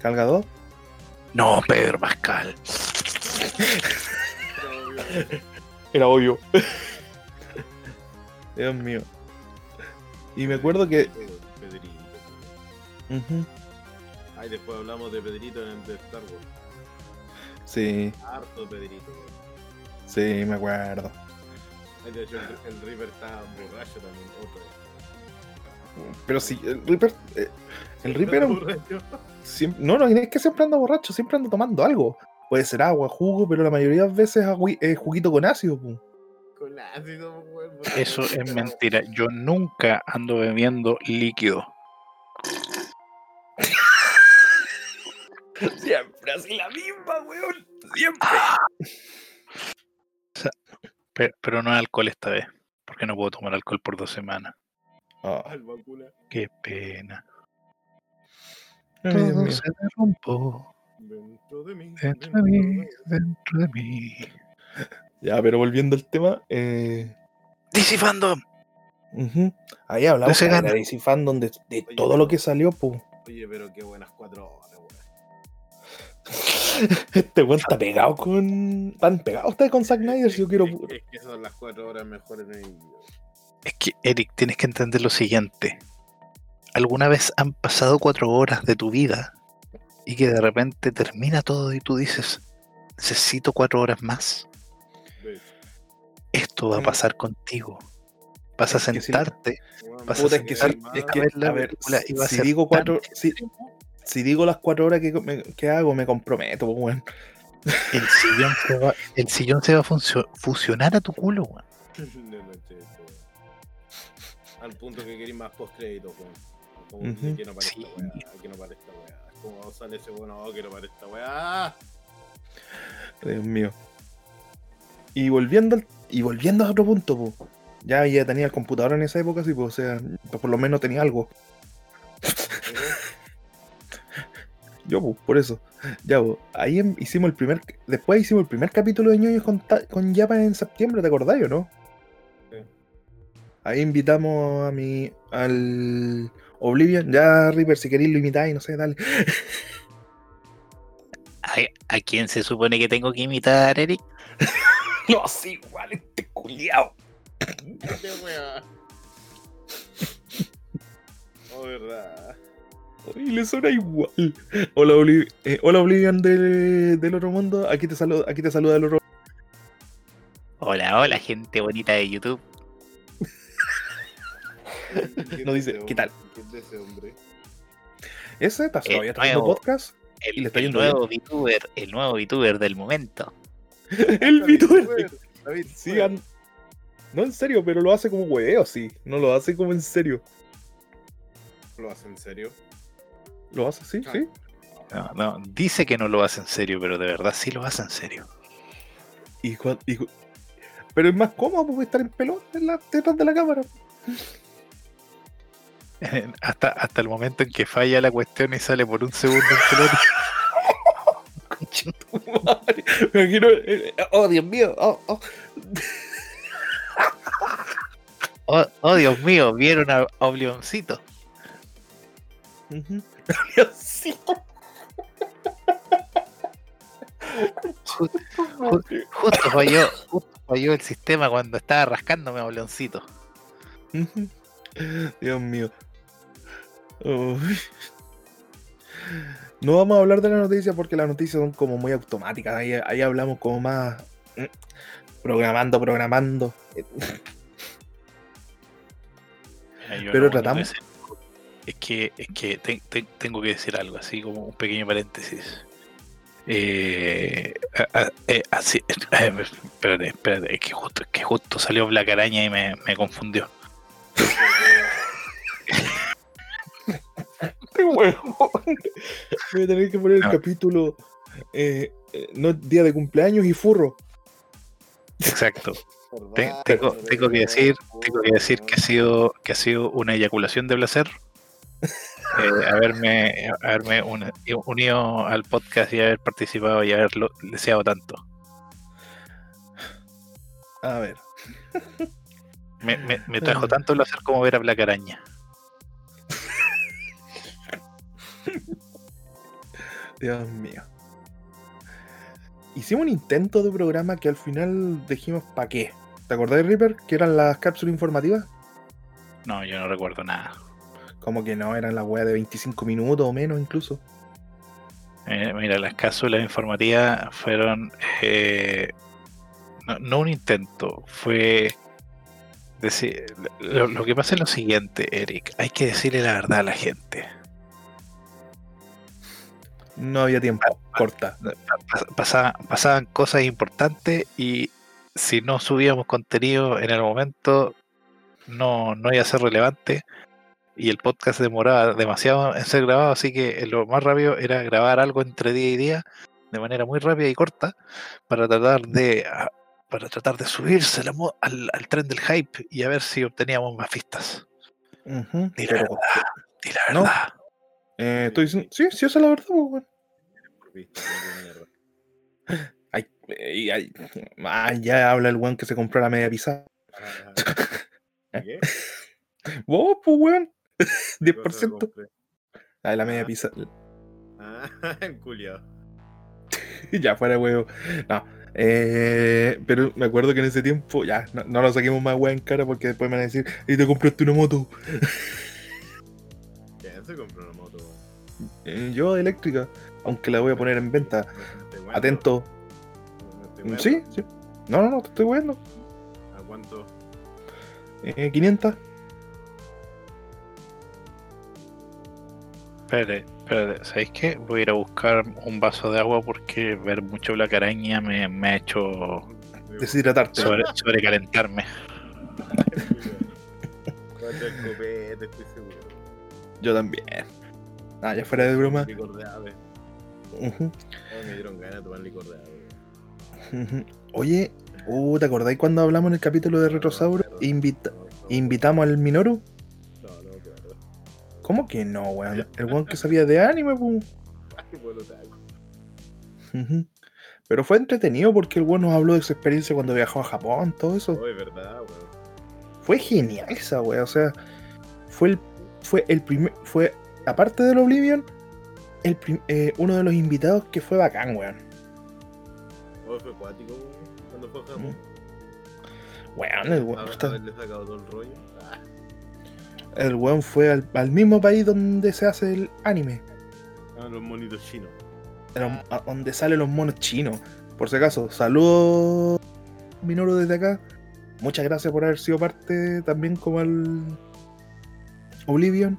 ¿Calga 2? No, Pedro Pascal. Era obvio. Dios mío. Y me acuerdo que. Pedrito. Ujú, Ay, después hablamos de Pedrito en el de Star Wars. Sí, Harto Pedrito. sí, me acuerdo. Ay, de hecho, el, el Reaper está borracho también. Otro. Pero sí, el Reaper. eh, el Reaper. siempre- no, no, es que siempre anda borracho, siempre anda tomando algo. Puede ser agua, jugo, pero la mayoría de las veces agui- eh, juguito con ácido. pu. Con ácido, weón. Eso es mentira. Yo nunca ando bebiendo líquido. Siempre así la misma, weón. Siempre. Pero, pero no es alcohol esta vez. Porque no puedo tomar alcohol por dos semanas. Ah, Albacula. Qué pena. ay, Dios Todo mío. se derrumbó Dentro de mí. dentro de mí, dentro de mí. Ya, pero volviendo al tema, eh, DC Fandom. ujú, ahí hablamos de la DC Fandom, de, de Oye, todo lo que salió, pu. Oye, pero qué buenas cuatro horas, weón. Este weón está pegado con. Están pegados ustedes con Zack Snyder, si yo quiero. Es, es que son las cuatro horas mejores de mi vida. Es que, Eric, tienes que entender lo siguiente. ¿Alguna vez han pasado cuatro horas de tu vida y que de repente termina todo y tú dices, necesito cuatro horas más? Esto va a pasar contigo. Vas a sentarte. Vas a si, ver la película y digo cuatro, si, si digo las cuatro horas que, me- que hago, me comprometo, pues, weón. El sillón se va, el sillón se va a fusionar a tu culo, weón. Al punto que queréis más post crédito, weón. Como Ujú. que no para Sí. esta weá, que no para esta weá. Como sale ese bueno, oh, que no para esta weá. Dios mío. Y volviendo, al- y volviendo a otro punto, pues. Ya, ya tenía el computador en esa época, sí, pues, o sea, pues, por lo menos tenía algo. Yo, pues, por eso. Ya, pues, ahí em- hicimos el primer. Después hicimos el primer capítulo de ñoños con, con Japan en septiembre, ¿te acordás o no? Ahí invitamos a mi. al Oblivion. Ya, Reaper, si queréis lo imitáis, no sé, dale. ¿A, a quién se supone que tengo que imitar, Eric? No, sí, igual, este culiao. Weá. Oh, verdad. Uy, le suena igual. Hola, eh, hola Oblivion del, del otro mundo. Aquí te saluda, aquí te saluda el otro. Hola, hola, gente bonita de YouTube. ¿Quién No dice, ¿qué tal? ¿Quién es ese hombre? Ese está El todavía nuevo. podcast. El, Y le está el yendo nuevo VTuber, el nuevo VTuber del momento. el David VTuber. David Sí, Weber. an- no en serio, pero lo hace como hueveo, sí. No lo hace como en serio. ¿Lo hace en serio? Lo hace, sí, Ah. sí. No, no, dice que no lo hace en serio, pero de verdad sí lo hace en serio. Y, y cu- pero es más cómodo porque estar en pelota en la- detrás de la cámara. hasta, hasta el momento en que falla la cuestión y sale por un segundo en. Madre, me imagino, eh, oh, Dios mío. Oh, oh. Oh, oh, Dios mío, vieron a Oblioncito. Ujú. Diosito. Justo falló, justo falló el sistema cuando estaba rascándome a Oblioncito. Dios mío. Uy. No vamos a hablar de la noticia porque las noticias son como muy automáticas. Ahí, ahí hablamos como más mm, programando, programando. Pero tratamos- Es que, es que te- te- tengo que decir algo, así como un pequeño paréntesis. Eh, a- a- eh, así, eh, espérate, espérate, es que justo, es que justo salió Black Araña y me, me confundió. Huevón. Voy a tener que poner el No. capítulo. eh, eh, no día de cumpleaños y furro. Exacto. Tengo, tengo que decir, tengo que decir que ha sido, que ha sido una eyaculación de placer. eh, haberme, haberme una- unido al podcast y haber participado y haberlo deseado tanto. A ver. Me, me, me trajo tanto placer como ver a Black Araña. Dios mío. hicimos un intento de programa que al final dijimos, ¿para qué? ¿Te acordás, Reaper? Que eran las cápsulas informativas. No, yo no recuerdo nada. Como que no, eran las weas de 25 minutos o menos incluso. Eh, mira, las cápsulas informativas fueron. eh, no, no un intento, fue. Decir, lo, lo que pasa es lo siguiente, Eric. Hay que decirle la verdad a la gente. No había tiempo, corta. Pa- pasa- pasaban cosas importantes y si no subíamos contenido en el momento, no, no iba a ser relevante. Y el podcast demoraba demasiado en ser grabado, así que lo más rápido era grabar algo entre día y día de manera muy rápida y corta para tratar de para tratar de subirse la al, al tren del hype y a ver si obteníamos más vistas. Di la verdad, la No. Eh, estoy diciendo, sí, sí, esa es la verdad, pues, weón. Ay, ay, ah, ya habla el weón que se compró la media pizza. Ah. Vos, pues, weón. ¿Qué cosa 10%. compré? Ah, la media Ah. pizza. Ah, el culiao. ya fuera huevo. No. eh, pero me acuerdo que en ese tiempo, ya, no, no lo saquemos más weón en cara porque después me van a decir, y te compraste una moto. ¿Quién se compró una moto, weón? Eh, yo eléctrica, aunque la voy a poner en venta. Atento. Sí, sí. No, no, no, te estoy weando. ¿A cuánto? Eh, 500. Espérate, espérate, ¿sabéis qué? Voy a ir a buscar un vaso de agua porque ver mucho Black Araña me, me ha hecho Deshidratarte. sobre, sobrecalentarme. Yo también. Ah, ya fuera de broma. Licor de ave. Ay, me dieron ganas de tomar licor de ave. Oye, uh, ¿te acordáis cuando hablamos en el capítulo de Retrosauro? Invita- No, no, invitamos al Minoru. No, no, acuerdo. ¿Cómo que no, weón? El weón que sabía de anime, bueno, taco. Ujú. Pero fue entretenido porque el weón nos habló de su experiencia cuando viajó a Japón, todo eso. Oh, es verdad, weón. Fue genial esa wea, o sea, fue el, fue el primer, fue, aparte del Oblivion, el eh, uno de los invitados que fue bacán, weón. Oh, fue acuático, weón. Cuando fue a Japón. Weón, el weón, A- está- Haberle sacado todo el rollo. Ah, el weón fue al, al mismo país donde se hace el anime, ah, los monitos chinos. a donde salen los monos chinos. Por si acaso, saludos Minoru desde acá. Muchas gracias por haber sido parte también como al Oblivion.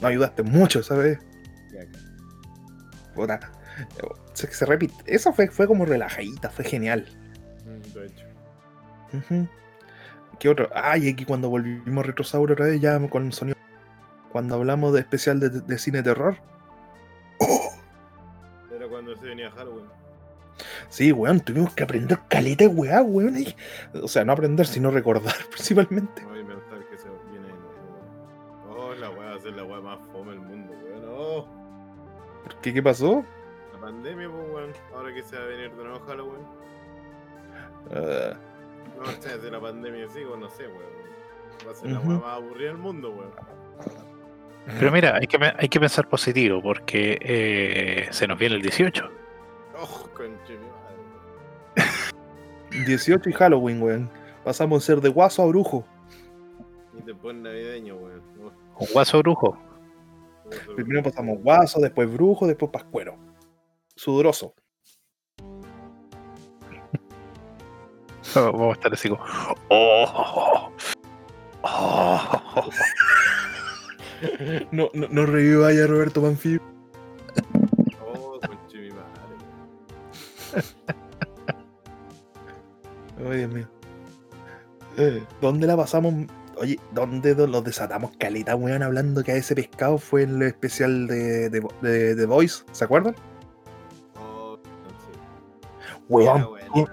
Nos ayudaste mucho, ¿sabes? Puta, se, se repite. Eso fue, fue como relajadita, fue genial. Mm, de hecho. Ujú. ¿Qué otro? Ay, aquí cuando volvimos a Retrosauro otra vez, ya con sonido. Cuando hablamos de especial de, de cine terror. Era cuando se venía Halloween. Sí, weón, tuvimos que aprender caleta weá, weón. y- O sea, no aprender, sino recordar principalmente. No qué? ¿Qué pasó? la pandemia, pues, weón. Ahora que se va a venir de nuevo Halloween. Ah, No, o sea, de la pandemia sí, o no sé, weón. Va a ser la Ujú. weá más aburrida del mundo, weón. Pero mira, hay que, hay que pensar positivo porque eh, se nos viene el 18. Oh, conche mi madre. 18 y Halloween, weón. Pasamos de ser de guaso a brujo. Y después navideño, weón. Un guaso brujo. Oh, Primero pasamos guaso, después brujo, después pascuero. Sudoroso. Vamos a estar así como. Oh, oh, No, no, no reviva ya Roberto Panfilo. Oh, mi madre. Ay, Dios mío. Eh, ¿Dónde la pasamos? Oye, ¿dónde los desatamos caleta, weón? Hablando que a ese pescado fue el especial de, de, de, The Voice, ¿se acuerdan? Oh, no sé. Weón, qué, weón.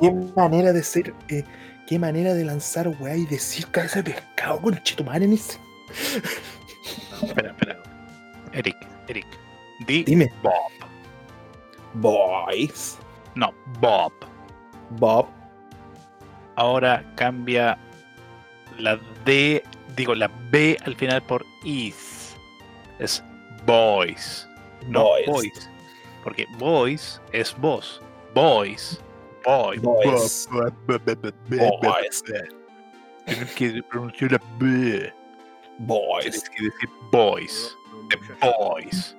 qué manera de ser, eh, qué manera de lanzar, weá, y decir que a ese pescado, con en ese. Espera, espera. Eric, Eric. Di Dime. Bob. Voice. No, Bob. Bob. Ahora cambia la D, digo la B al final por is. Es boys. No Boys. boys. porque boys es voz. Boys. Boys. Boys. Bo- bo- bo- bo- bo- Boys. Tienes que pronunciar la B. Boys. Tienes que decir no, The boys.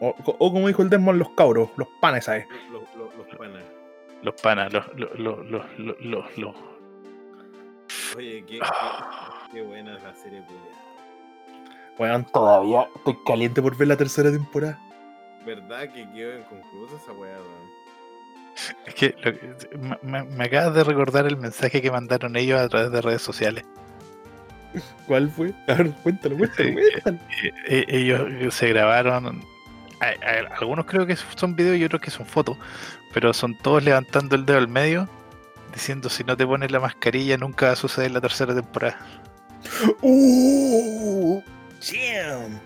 O, o como dijo el Desmond, los cabros, los panes, ¿sabes? Los, los, los panas. Los panas, los, los, los, los, los, los, los- Oye, qué, Ah. qué, qué buena es la serie culiada. Weón, todavía estoy caliente por ver la tercera temporada. ¿Verdad que quedó inconclusa esa weá, weón? Es que lo que- me, me- me acabas de recordar el mensaje que mandaron ellos a través de redes sociales. ¿Cuál fue? A ver, cuéntalo, cuéntalo, cuéntalo. Eh, eh, ellos se grabaron. algunos creo que son videos y otros que son fotos, pero son todos levantando el dedo al medio, diciendo si no te pones la mascarilla nunca va a suceder la tercera temporada. ¡Uh! ¡Damn!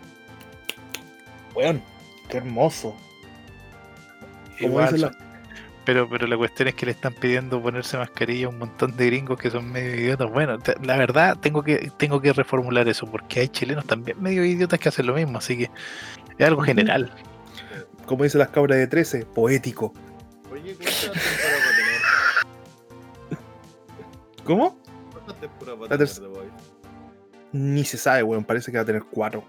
Weón, qué hermoso. Igual la- pero, pero la cuestión es que le están pidiendo ponerse mascarilla a un montón de gringos que son medio idiotas. Bueno, te- la verdad tengo que, tengo que reformular eso, porque hay chilenos también medio idiotas que hacen lo mismo, así que es algo general. Como dice las cabras de 13, poético. Oye, ¿Cómo? ¿Cuántas temporadas va a La tener terc- The Voice? Ni se sabe, weón. Parece que va a tener cuatro.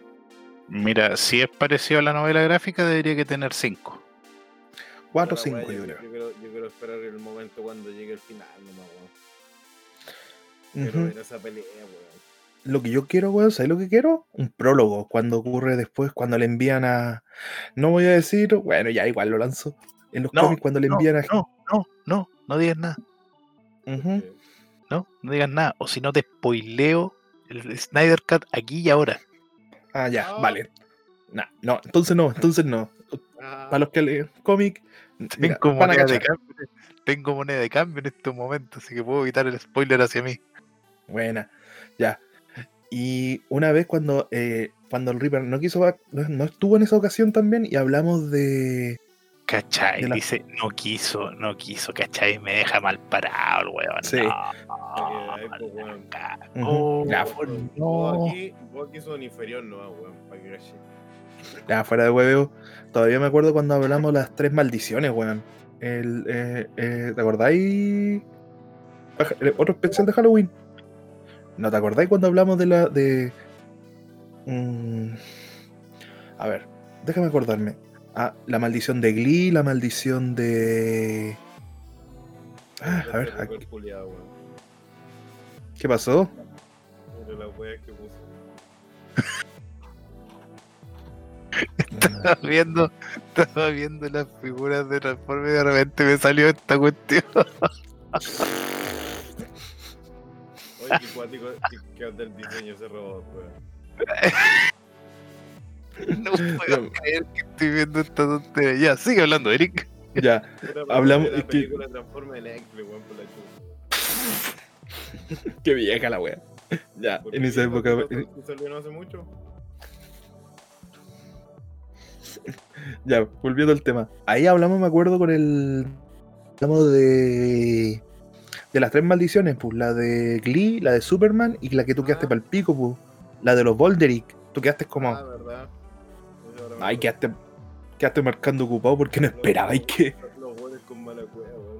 Mira, si es parecido a la novela gráfica, debería que tener cinco. Cuatro o cinco, yo creo. Yo quiero, yo quiero esperar el momento cuando llegue el final, nomás, weón. Quiero Ujú. ver esa pelea, weón. Lo que yo quiero, weón, ¿sabes lo que quiero? Un prólogo. Cuando ocurre después, cuando le envían a. No voy a decir, bueno, ya igual lo lanzo. En los No, cómics, cuando le No, envían a. no, no, no, no digas nada. Eh, No, no digas nada. O si no te spoileo el Snyder Cut aquí y ahora. Ah, ya, Ah. vale. Nah, no, entonces no, entonces no. ah, Para los que leen cómic, mira, Tengo van a moneda de cambio. Tengo moneda de cambio en estos momentos, así que puedo evitar el spoiler hacia mí. Buena, ya. Y una vez cuando, eh, cuando el Reaper no quiso, no, no estuvo en esa ocasión también y hablamos de. ¿Cachai? La- Dice, no quiso, no quiso, ¿cachai? Me deja mal parado el weón. Sí. No, pues, no. aquí, vos aquí sos inferior, no, weón, para que caché. ya, fuera de hueveo. Todavía me acuerdo cuando hablamos las tres maldiciones, weón. El, eh, eh, ¿Te acordáis? El Otro especial de Halloween. ¿No te acordáis cuando hablamos de la. de. mm, a ver, déjame acordarme. Ah, la maldición de Glee, la maldición de. Ah, a ver, aquí-. ¿qué pasó? Mira la wea que puso. Estaba viendo, estaba viendo las figuras de Transformers y de repente me salió esta cuestión. Oye, qué cuático que, que onda el diseño de ese robot, weón. No puedo creer que estoy viendo esta tontería. Ya, sigue hablando, Eric. Ya, Hablamos- La que- película transforma en X, weón, por la chucha. qué vieja la wea. Ya, Porque en esa época. salió no hace mucho. Ya, volviendo al tema. Ahí hablamos, me acuerdo, con el. Hablamos de. De las tres maldiciones, pues. La de Glee, la de Superman y la que tú quedaste Ah. para el pico, pues. La de los Volderick. Tú quedaste como. Ah, Ay, quedaste. Quedaste marcando ocupado porque no esperabais que. Los, goles con mala cueva, weón.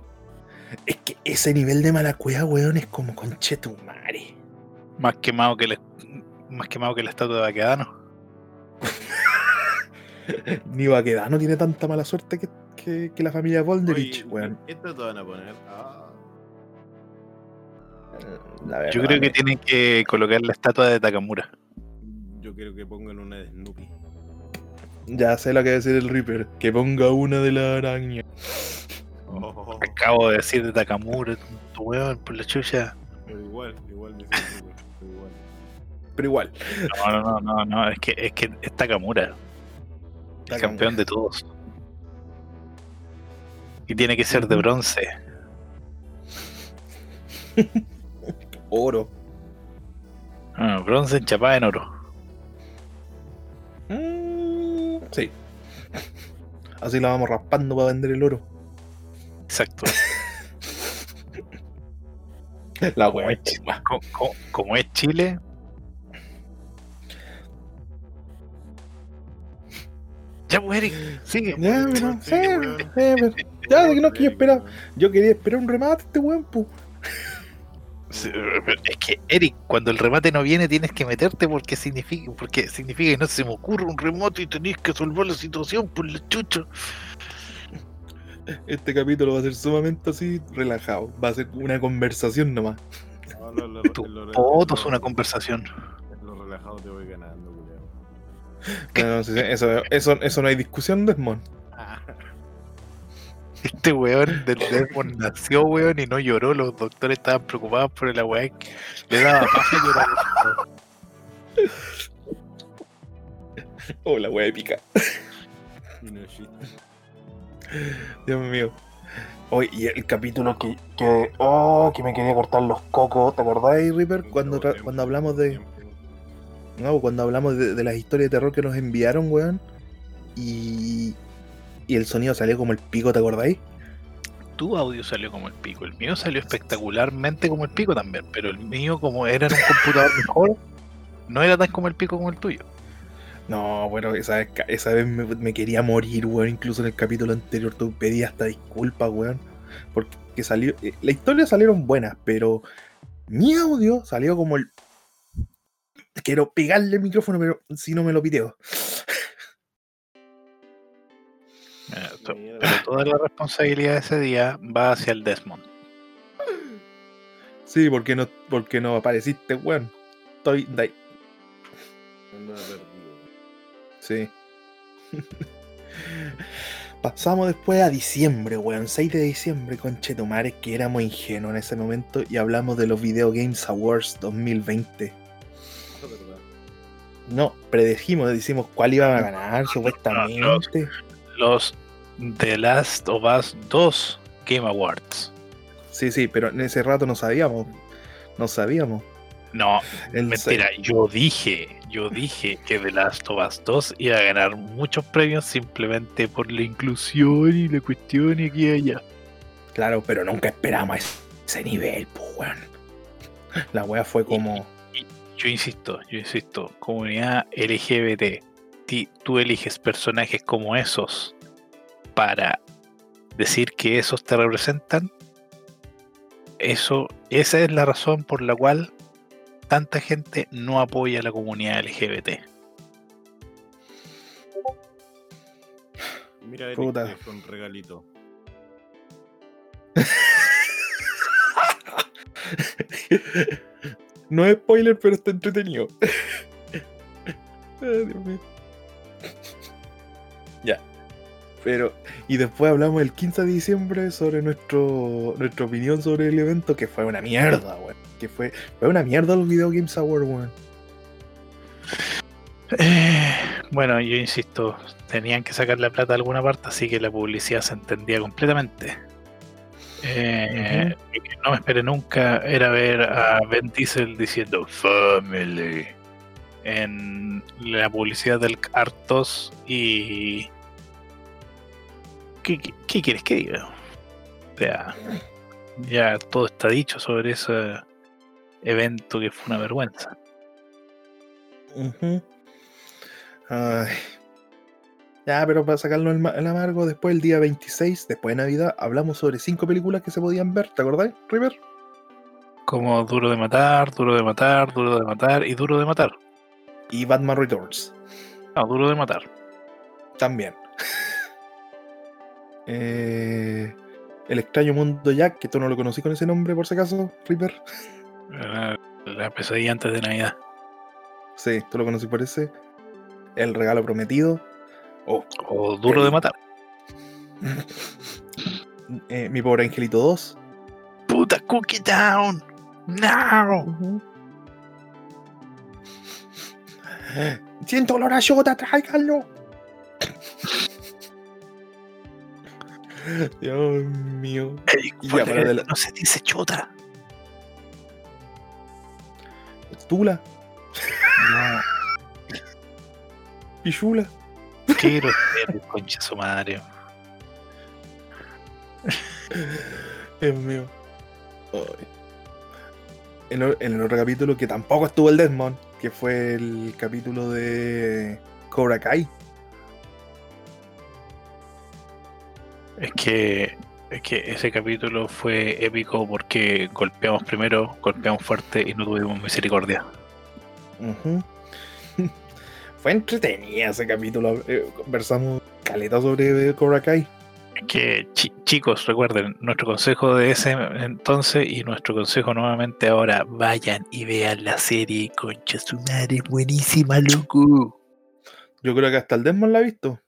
Es que ese nivel de mala cueva, weón, es como conchetumare. Más quemado que la, más quemado que la estatua de Baquedano. Ni Baquedano tiene tanta mala suerte que, que, que la familia Volderich, weón. ¿qué te van a poner? Ah, La verdad, Yo creo que tienen que colocar la estatua de Takamura. yo quiero que pongan una de Snoopy. Ya sé lo que va a decir el Reaper. Que ponga una de la araña. Oh, Acabo de decir de Takamura, tonto weón, por la chucha. pero igual, igual pero igual. Pero igual. No, no, no, no, no, es que es que es Takamura, el Takamura. campeón de todos. Y tiene que ser de bronce. Oro. Ah, bronce enchapada en oro. Así la vamos raspando para vender el oro. Exacto. La Como es, como es Chile, Ya, pues, Eric, sigue. Ya, pero, Sí, sí, pero- ya, no que yo esperaba. Yo quería esperar un remate este weón, pu. Es que, Eric, cuando el remate no viene, tienes que meterte porque significa, porque significa que no se me ocurre un remate y tenés que salvar la situación por la chucha. Este capítulo va a ser sumamente así relajado. Va a ser una conversación nomás. No, lo- lo- Tu lo- lo- poto es una conversación. Lo relajado te voy ganando. No, no, sí, sí, eso, eso, eso no hay discusión, Desmond. Este weón del Desmond nació, weón, y no lloró. Los doctores estaban preocupados por weá que le daba paja llorar. Oh, la wea épica. Dios mío. Hoy, y el capítulo que, que. Oh, que me quería cortar los cocos. ¿Te acordás, Reaper? Cuando, cuando hablamos de. No, cuando hablamos de, de las historias de terror que nos enviaron, weón. Y. Y el sonido salió como el pico, ¿te acordáis? Tu audio salió como el pico, el mío salió espectacularmente como el pico también, pero el mío, como era en un computador mejor, no era tan como el pico como el tuyo. No, bueno, esa vez, esa vez me, me quería morir, weón. Incluso en el capítulo anterior tú pedí hasta disculpas, weón. Porque salió. eh, La historia salieron buenas, pero mi audio salió como el. Quiero pegarle el micrófono, pero si no me lo piteo. Pero toda la responsabilidad de ese día va hacia el Desmond. Sí, porque no, porque no apareciste, weón. Estoy. de- perdido. Sí. Pasamos después a diciembre, weón. 6 de diciembre, con Chetumares, que éramos ingenuos en ese momento. Y hablamos de los Video Games Awards 2020. Ah, verdad. No, predejimos, decimos cuál iba a ganar, supuestamente. Los The Last of Us 2 Game Awards. Sí, sí, pero en ese rato no sabíamos. No sabíamos. No, El mentira, yo dije, yo dije que The Last of Us 2 iba a ganar muchos premios simplemente por la inclusión y la cuestión y aquí y allá. Claro, pero nunca esperamos ese- nivel, pues, weón. La wea fue como. Yo insisto, yo insisto, comunidad LGBT, ti- tú eliges personajes como esos para decir que esos te representan. Eso, esa es la razón por la cual tanta gente no apoya a la comunidad LGBT. Mira, Eric, Puta. con regalito. no es spoiler, pero está entretenido. Ay, Dios mío. Pero, y después hablamos el 15 de diciembre sobre nuestro, nuestra opinión sobre el evento, que fue una mierda, weón. Que fue, fue una mierda los Video Games Awards, weón. Eh, bueno, yo insisto, tenían que sacar la plata de alguna parte, así que la publicidad se entendía completamente. Eh, lo que no me esperé nunca era ver a Ben Diesel diciendo Family en la publicidad del Artos y. ¿Qué, qué, qué quieres que diga? O sea, ya todo está dicho sobre ese evento que fue una vergüenza. Ay. Ya, pero para sacarlo el, el amargo, después el día 26, después de Navidad, hablamos sobre cinco películas que se podían ver, ¿te acordás, River? Como duro de matar, duro de matar, duro de matar y duro de matar. Y Batman Returns, No, duro de matar. también. Eh, el extraño mundo Jack, que tú no lo conocí con ese nombre, por si acaso, River. La, la pesadilla antes de Navidad. Sí, tú lo conocí por ese. El regalo prometido. Oh, O duro de matar. eh, mi pobre angelito 2. ¡Puta Cookie Down! ¡No! Siento olor a tráiganlo. Dios mío. Y ya, para No se dice chota. Tula, No, Pichula. quiero ser concha su madre. Dios mío. Ay. En, o- en el otro capítulo que tampoco estuvo el Desmond, que fue el capítulo de Cobra Kai. Es que, es que ese capítulo fue épico porque golpeamos primero, golpeamos fuerte y no tuvimos misericordia. Fue entretenida ese capítulo. eh, conversamos caleta sobre Cobra Kai. Es que chi- chicos, recuerden, nuestro consejo de ese entonces y nuestro consejo nuevamente ahora, vayan y vean la serie Concha su madre, buenísima, loco. Yo creo que hasta el Desmond la ha visto.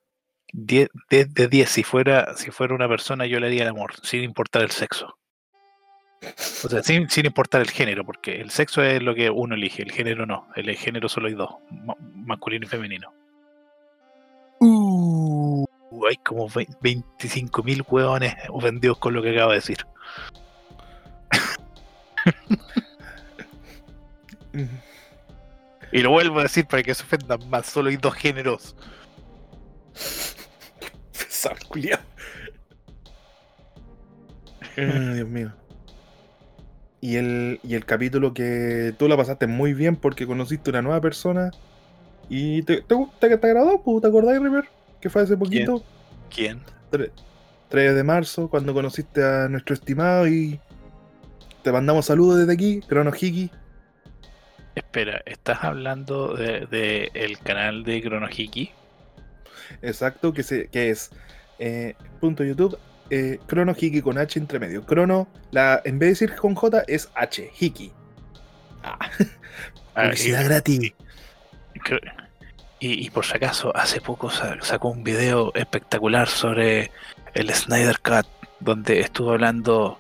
10 de 10, si fuera, si fuera una persona yo le haría el amor, sin importar el sexo. O sea, sin, sin importar el género, porque el sexo es lo que uno elige, el género no. El género solo hay dos, ma- masculino y femenino. Uh, hay como 25 mil hueones ofendidos con lo que acabo de decir. Y lo vuelvo a decir para que se ofendan más, solo hay dos géneros. Pesado, culiao. Ay, Dios mío. Y el, y el capítulo que tú la pasaste muy bien porque conociste una nueva persona y te, te, te, te agradó, ¿te acordás, River? Que fue hace poquito, ¿Quién? tre- 3 de marzo, cuando conociste a nuestro estimado y te mandamos saludos desde aquí, Crono Hiki. Espera, ¿estás hablando de, de el canal de Kronohiki? Exacto, que, se, que es eh, punto YouTube, eh, Crono Hiki con H entre medio. Crono, la, en vez de decir con J, es H, Hiki. Ah, publicidad gratis. Y, y por si acaso, hace poco sa- sacó un video espectacular sobre el Snyder Cut, donde estuvo hablando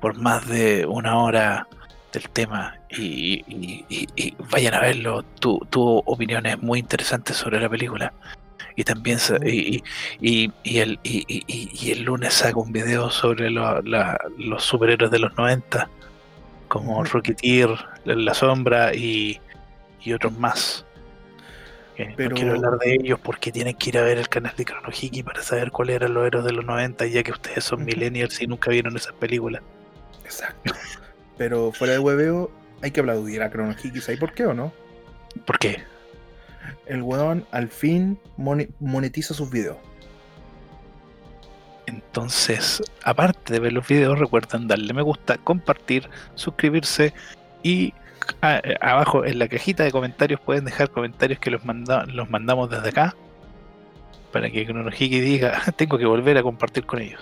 por más de una hora del tema. Y, y- y- y vayan a verlo, tu- tuvo opiniones muy interesantes sobre la película. Y también y, y- y- el, y, y- el lunes saca un video sobre lo- la- los superhéroes de los 90, como. Rocketeer, La Sombra y, y otros más. Pero- No quiero hablar de ellos porque tienen que ir a ver el canal de Chronohiki para saber cuáles eran los héroes de los 90, ya que ustedes son millennials y nunca vieron esas películas. Exacto. Pero fuera de hueveo, hay que aplaudir a Crono Hiki, ¿sabes por qué o no? ¿Por qué? El weón al fin monetiza sus videos. Entonces, aparte de ver los videos, recuerden darle me gusta, compartir, suscribirse y a- abajo en la cajita de comentarios pueden dejar comentarios que los, manda- los mandamos desde acá para que Chronohiki diga, "Ah, tengo que volver a compartir con ellos.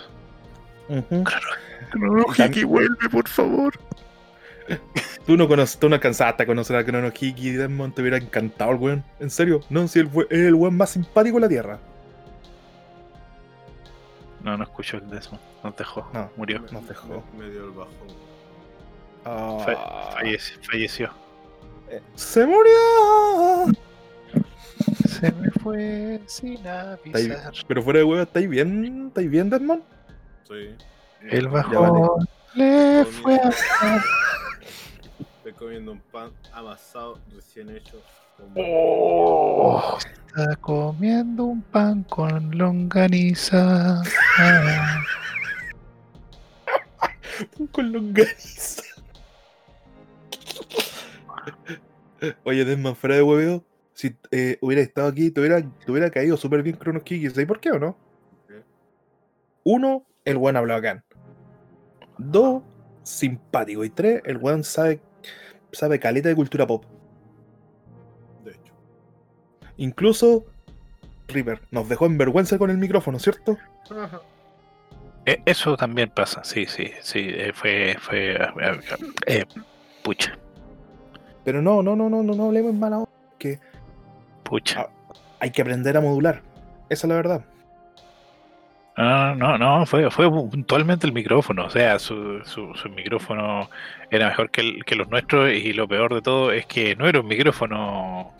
Chronohiki, vuelve, por favor. Tú no, conoces, tú no alcanzaste a conocer a Crono Hiki, Desmond, te hubiera encantado el weón. En serio, no, si el es el weón más simpático de la tierra. No, no escuchó el Desmond, nos dejó, No. murió, Nos dejó. Me, me dio el bajón. Ah, falleció. falleció. eh, ¡Se murió! Se me fue sin avisar. Pero fuera de huevo, ¿estáis bien? ¿Estáis bien, Desmond? Sí. El bajón le fue a comiendo un pan amasado recién hecho. con- Oh, está comiendo un pan con longaniza. Ah. Con longaniza. Oye, Desmond, fuera de hueveo, si eh, hubiera estado aquí, te hubiera, te hubiera caído súper bien Cronos Kiki. ¿Sabes por qué o no? Uno, el buen habla bacán. Dos, simpático. Y tres, el buen sabe, sabe caleta de cultura pop. De hecho. Incluso, River nos dejó en vergüenza con el micrófono, ¿cierto? Eh, Eso también pasa, sí, sí, sí. eh, Fue, fue, eh, eh, pucha, Pero no, no, no, no, no, no hablemos en mala onda, que pucha. Ah. hay que aprender a modular. Esa es la verdad. No, no, no, fue, fue puntualmente el micrófono. O sea, su, su, su micrófono era mejor que, el- que los nuestros y lo peor de todo es que no era un micrófono.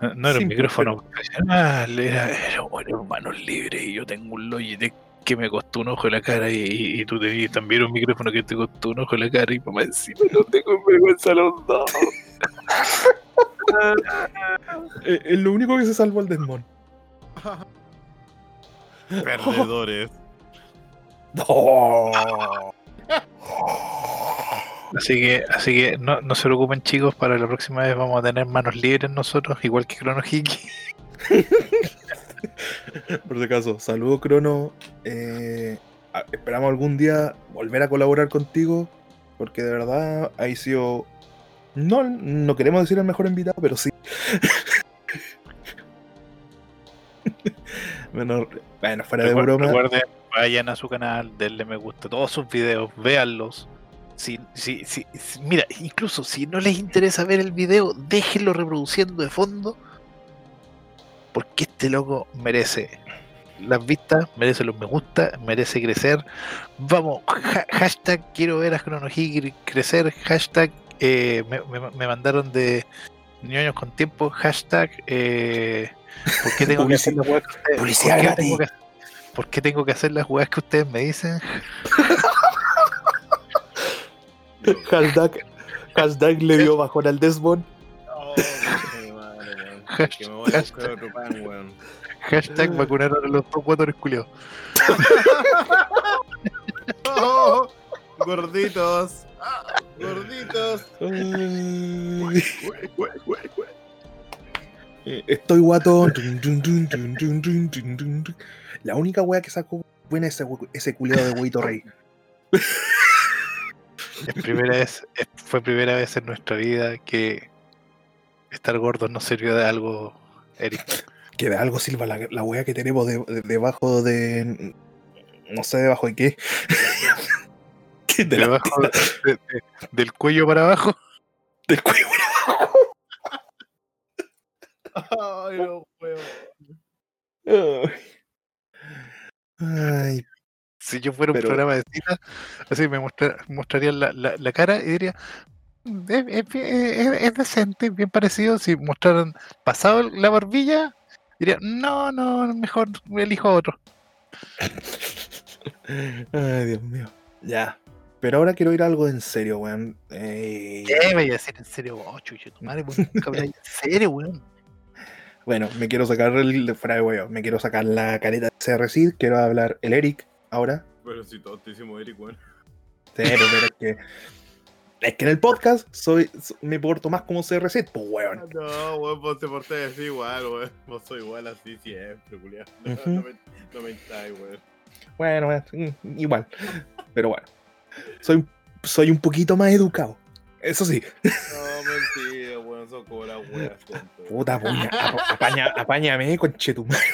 No, no era un micrófono profesional, era, era, era manos libres y yo tengo un Logitech que me costó un ojo de la cara y, y- y tú tenías también un micrófono que te costó un ojo de la cara y mamá encima no tengo vergüenza los dos. Eh, lo único que se salvó al Desmond. Perdedores. No. Así que, así que no, no se preocupen chicos, para la próxima vez vamos a tener manos libres nosotros, igual que Chrono Hiki. Por si acaso, saludos Crono. Eh, esperamos algún día volver a colaborar contigo, porque de verdad ha sido... No, no queremos decir el mejor invitado, pero sí. bueno, bueno, fuera de broma. Recuerden, vayan a su canal, denle me gusta a todos sus videos, véanlos. Si, si, si, si- mira, incluso si no les interesa ver el video, déjenlo reproduciendo de fondo. Porque este loco merece las vistas, merece los me gusta, merece crecer. Vamos, ha- hashtag quiero ver a Chronohigiri crecer, hashtag eh, me, me- me mandaron de ñoños con tiempo, hashtag eh, ¿por qué tengo que hacer las weas que ustedes- publicidad por qué gratis. tengo que- ¿Por qué tengo que hacer las weas que ustedes me dicen? Hashtag, hashtag le dio bajón al Desmond. Oh, qué madre, weón. Que me voy a buscar otro pan, weón. Hashtag vacunaron a los dos guatones culiados. Oh, gorditos. Ah, gorditos. Tun, tun. La única wea que sacó buena ese, hue- ese culiado de huevito rey. Es primera vez, es- fue primera vez en nuestra vida que estar gordos nos sirvió de algo, Eric. Que de algo sirva la, la wea que tenemos de- de- debajo de. No sé debajo de qué. De Debajo del cuello para abajo. del cuello. Ay, no puedo. Ay, Si yo fuera un Pero- programa de cita, así me mostra- mostrarían la, la- la cara y diría, "Mm, es, es es- es decente, bien parecido. Si mostraran pasado la barbilla, diría, no, no, mejor elijo a otro. ay, Dios mío. Ya. Pero ahora quiero ir a algo en serio, weón. Eh, ¿Qué vaya a decir en serio? Oh, chucho, tu madre, nunca en serio, weón. Bueno, me quiero sacar el fuera de huevo, me quiero sacar la careta de CRC, quiero hablar el Eric ahora. Pero si todos te hicimos Eric, weón. Sí, pero, pero es que. Es que en el podcast soy, so- me porto más como CRC, pues weón. No, weón, vos te portás así igual, weón. Vos soy igual así siempre, culiao. No, no me, no me entáis, weón. Bueno, igual. Pero bueno. Soy, soy un poquito más educado. Eso sí. No, mentira, weón. Son como. Puta, puña, apa- apaña, apáñame, conchetumare.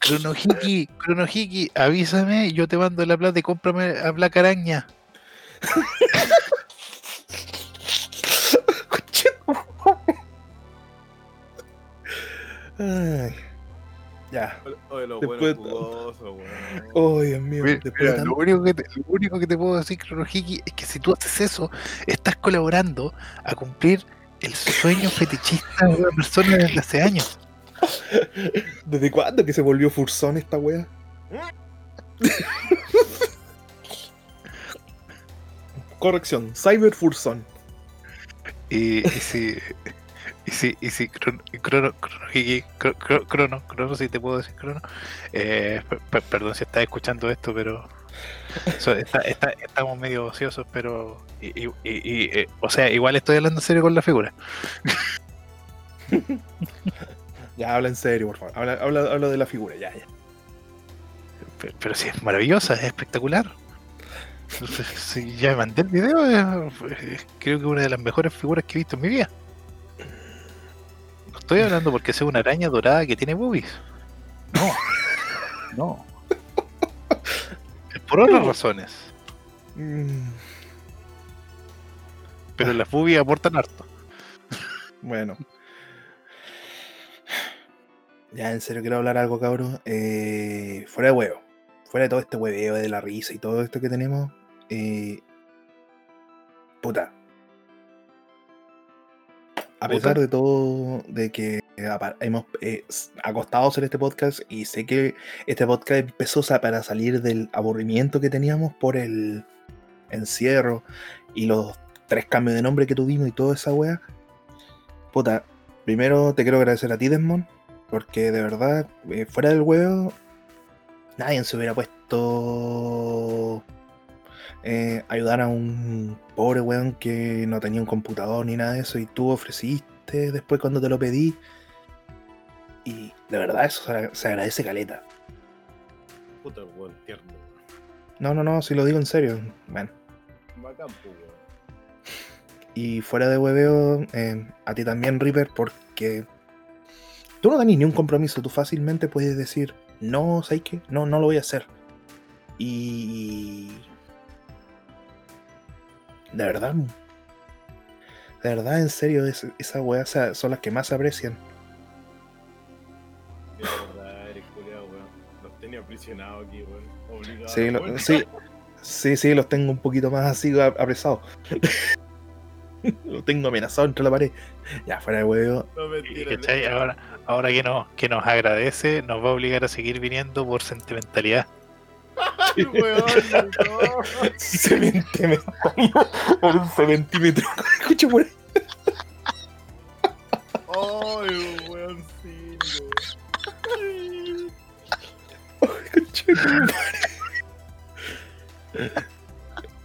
Cronohiki, Cronohiki, avísame, yo te mando la plata y cómprame a Black Araña. Ay. Ya. Oye, Después- jugosos, weón. Oh, Dios mío. Mira, mira, lo, tanto- único que te, lo único que te puedo decir, Cronohiki, es que si tú haces eso, estás colaborando a cumplir el sueño fetichista de una persona desde hace años. ¿Desde cuándo que se volvió Fursón esta wea? Corrección, Cyber Fursón. Y, y si. Y si, y si Crono, Crono, Crono, Crono, si te puedo decir Crono. eh, per- per- perdón si estás escuchando esto, pero. so- está- está- estamos medio ociosos, pero. y- y- y- y, eh, o sea, igual estoy hablando en serio con la figura. Ya habla en serio, por favor. Habla, habla, habla de la figura, ya, ya. Pero, pero sí es maravillosa, es espectacular. Sí, ya me mandé el video, eh, eh, creo que es una de las mejores figuras que he visto en mi vida. No estoy hablando porque sea una araña dorada que tiene boobies. No, no. Por otras razones, Mm, pero las boobies aportan harto. bueno. Ya, en serio quiero hablar algo, cabrón. Eh, fuera de huevo. Fuera de todo este hueveo de la risa y todo esto que tenemos. Eh, puta. A pesar de todo, de que hemos eh, acostado hacer este podcast y sé que este podcast empezó para salir del aburrimiento que teníamos por el encierro y los tres cambios de nombre que tuvimos y toda esa wea. Puta, primero te quiero agradecer a ti, Desmond, porque de verdad, eh, fuera del huevo, nadie se hubiera puesto eh, ayudar a un pobre weón que no tenía un computador ni nada de eso y tú ofreciste después cuando te lo pedí. Y de verdad eso se, se agradece caleta. Puta, weón, tierno. No, no, no, si lo digo en serio. Bueno. Bacán. Y fuera de hueveo, eh, a ti también, Reaper, porque tú no tenés ni un compromiso. Tú fácilmente puedes decir, no, ¿sabes qué? No, no lo voy a hacer. Y. De verdad. De verdad, en serio, es, esa weá son las que más se aprecian. De verdad, eres culiao, weón. Los tenía aprisionados aquí, weón. Obligados. Sí, lo- sí, sí, sí, los tengo un poquito más así apresados. los tengo amenazados entre la pared. Ya, fuera de huevo. No, Y, mentira. ¿cachai? Ahora, ahora que, nos, que nos agradece, nos va a obligar a seguir viniendo por sentimentalidad. Ay, weón, no. Cementemental. Por un cementímetro. Escucho por ahí.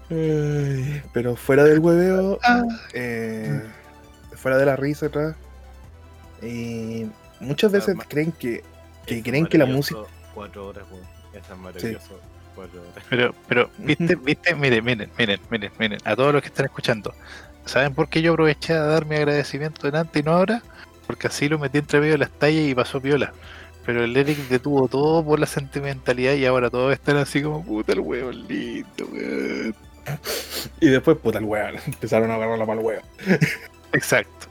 Ay, Pero fuera del hueveo, eh, fuera de la risa atrás, eh, muchas veces creen que, creen que la música Cuatro horas, weón. Es maravilloso. Cuatro horas. Pero, pero, viste, viste, miren, miren, miren, miren, miren, a todos los que están escuchando. ¿Saben por qué yo aproveché a dar mi agradecimiento delante y no ahora? Porque así lo metí entre medio de las tallas y pasó piola. Pero el Eric detuvo todo por la sentimentalidad y ahora todos están así como puta el hueón lindo, weón. y después puta el weón, empezaron a agarrarla para el huevo. Exacto.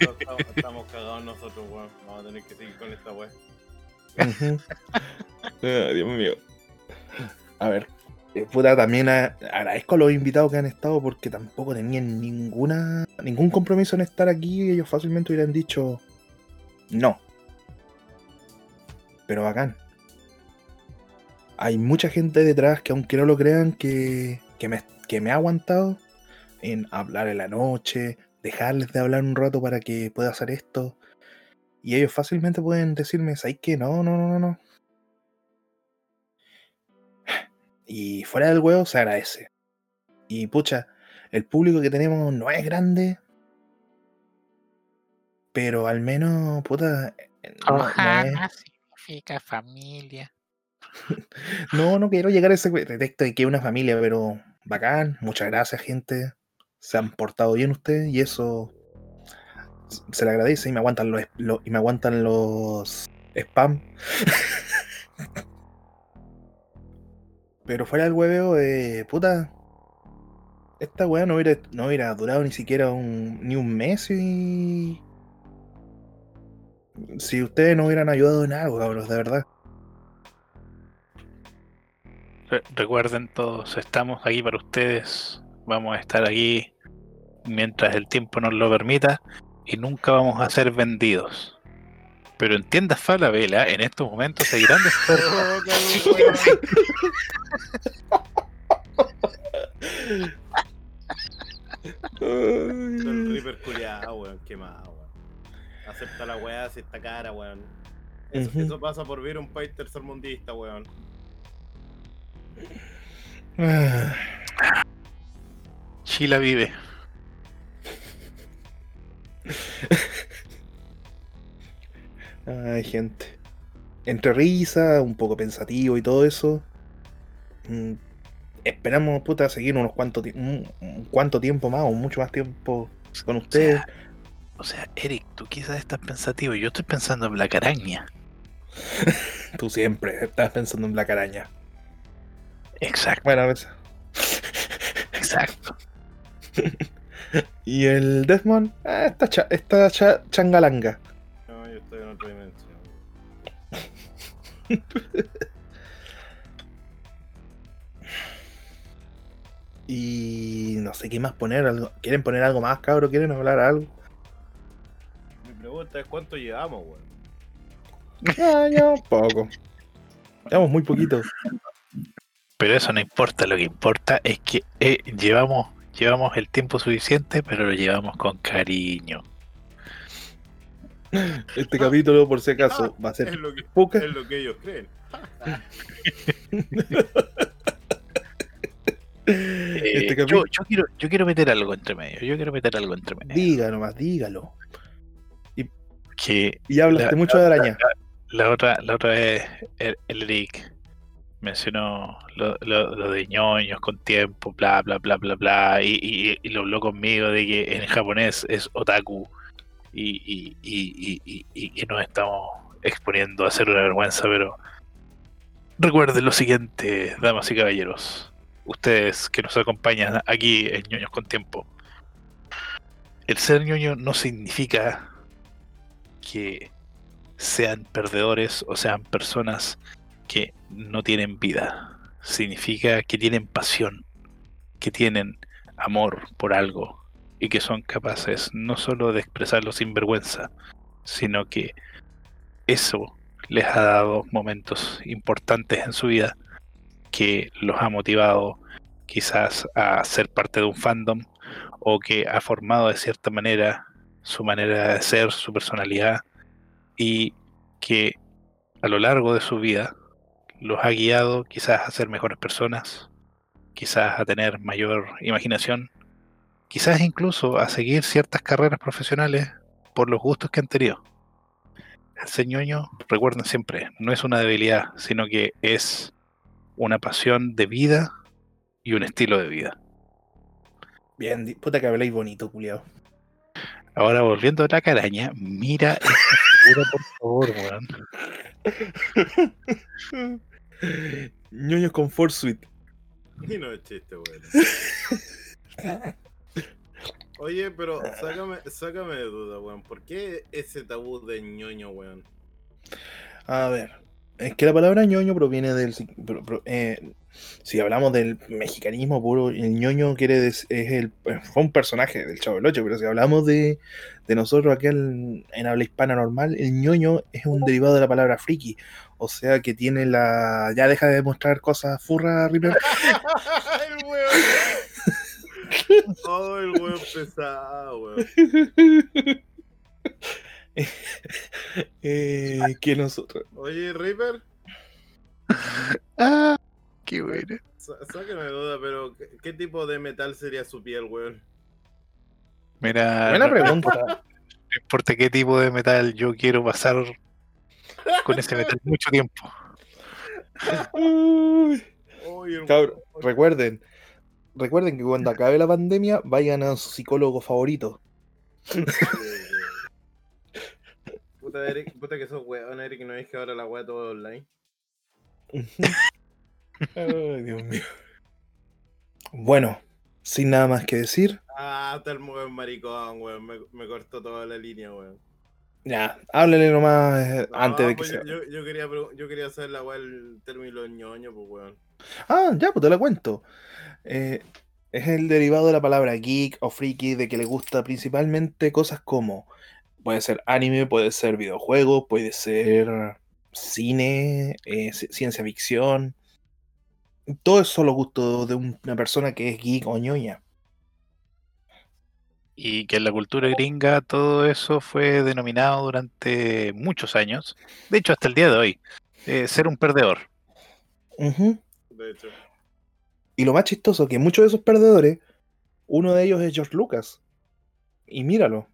Estamos, estamos cagados nosotros, weón. Vamos a tener que seguir con esta weón. Ah, Dios mío. A ver, eh, puta, también a- agradezco a los invitados que han estado porque tampoco tenían ninguna ningún compromiso en estar aquí. Ellos fácilmente hubieran dicho no. Pero bacán. Hay mucha gente detrás que, aunque no lo crean, que, que, me, que me ha aguantado en hablar en la noche, dejarles de hablar un rato para que pueda hacer esto. Y ellos fácilmente pueden decirme, ¿sabes qué? No, no, no, no, no. Y fuera del huevo se agradece. Y pucha, el público que tenemos no es grande. Pero al menos, puta. eh, No, no, es- significa familia. no, no quiero llegar a ese pretexto de que una familia, pero bacán. Muchas gracias, gente. Se han portado bien ustedes y eso se le agradece y me aguantan los, lo- y me aguantan los spam. Pero fuera del hueveo, eh, puta. Esta weá no hubiera, no hubiera durado ni siquiera un, ni un mes y. Si ustedes no hubieran ayudado en algo, cabros, de verdad. Re- Recuerden todos, estamos aquí para ustedes. Vamos a estar aquí mientras el tiempo nos lo permita y nunca vamos a ser vendidos. Pero en tiendas Falabella, en estos momentos seguirán de oferta. El Reaper weón. Quemado. Acepta la weá si está cara, weón. Eso, pasa por ver un país tercermundista, weón. Ah, Chila vive. Ay, gente. Entre risa, un poco pensativo y todo eso. mm, esperamos, puta, seguir unos cuantos un, un cuánto tiempo más o mucho más tiempo con ustedes. O sea, Eric, tú quizás estás pensativo. Yo estoy pensando en Black Araña. Tú siempre estás pensando en Black Araña. Exacto, Bueno, a veces. exacto. Y el Deathmon, ah, está, cha- está cha- changalanga. No, yo estoy en otra dimensión. Y no sé qué más poner. algo- ¿Quieren poner algo más, cabro? ¿Quieren hablar algo? Pregunta es cuánto llevamos, weón. Ah, ya, poco. Llevamos muy poquito. Pero eso no importa. Lo que importa es que eh, llevamos, llevamos el tiempo suficiente, pero lo llevamos con cariño. Este capítulo, por si acaso, va a Es ser lo que, poca. es lo que ellos creen. Eh, Este yo, capítulo. yo quiero, yo quiero meter algo entre medio. Yo quiero meter algo entre medio. Diga nomás, dígalo. Que Y hablaste La- mucho de araña. la otra, la otra vez el, el Eric mencionó lo, lo- lo de ñoños con tiempo, bla bla bla bla bla, y, y- y lo habló conmigo de que en japonés es otaku y, y, y, y, y- y nos estamos exponiendo a ser una vergüenza, pero recuerden lo siguiente, damas y caballeros, ustedes que nos acompañan aquí en ñoños con tiempo. El ser ñoño no significa que sean perdedores o sean personas que no tienen vida. Significa que tienen pasión, que tienen amor por algo y que son capaces no solo de expresarlo sin vergüenza, sino que eso les ha dado momentos importantes en su vida que los ha motivado quizás a ser parte de un fandom o que ha formado de cierta manera su manera de ser, su personalidad y que a lo largo de su vida los ha guiado quizás a ser mejores personas, quizás a tener mayor imaginación, quizás incluso a seguir ciertas carreras profesionales por los gustos que han tenido. El recuerden siempre, no es una debilidad, sino que es una pasión de vida y un estilo de vida. Bien, puta que habláis bonito, culiao. Ahora volviendo a la caraña, mira esta figura, por favor, weón. Ñoños con Force Suite. Y no es chiste, weón. Oye, pero sácame, sácame de duda, weón. ¿Por qué ese tabú de ñoño, weón? A ver, es que la palabra ñoño proviene del. si- pro- pro- eh, si hablamos del mexicanismo puro, el ñoño quiere es el, eh, fue un personaje del Chavo del Ocho, pero si hablamos de, de nosotros aquí en, en habla hispana normal, el ñoño es un derivado de la palabra friki. O sea que tiene la. Ya deja de mostrar cosas furra, Reaper. el weón. Oh, el weón pesado, weón. Eh, que nosotros. Oye, Reaper, Ah, qué bueno. de duda, pero ¿qué, tipo de metal sería su piel, weón? Mira, Buena no, pregunta. no importa qué tipo de metal, yo quiero pasar con ese metal mucho tiempo. Cabro, recuerden, recuerden que cuando acabe la pandemia vayan a su psicólogo favorito. Puta, Eric, puta que sos weón, Eric, no es que ahora la weá todo online. Ay, Dios mío. Bueno, sin nada más que decir, Ah, está el weón maricón, weón. Me, me cortó toda la línea, weón. ya, háblele nomás eh, No, antes de que pues se. yo, quería, yo quería hacer la weá el término ñoño, pues weón. Ah, ya, pues te la cuento. Eh, es el derivado de la palabra geek o freaky, de que le gusta principalmente cosas como. Puede ser anime, puede ser videojuegos, puede ser cine, eh, ci- ciencia ficción. Todo eso los gustos de un- una persona que es geek o ñoña. Y que en la cultura gringa todo eso fue denominado durante muchos años, de hecho hasta el día de hoy, eh, ser un perdedor. De hecho. Y lo más chistoso que muchos de esos perdedores, uno de ellos es George Lucas. Y míralo.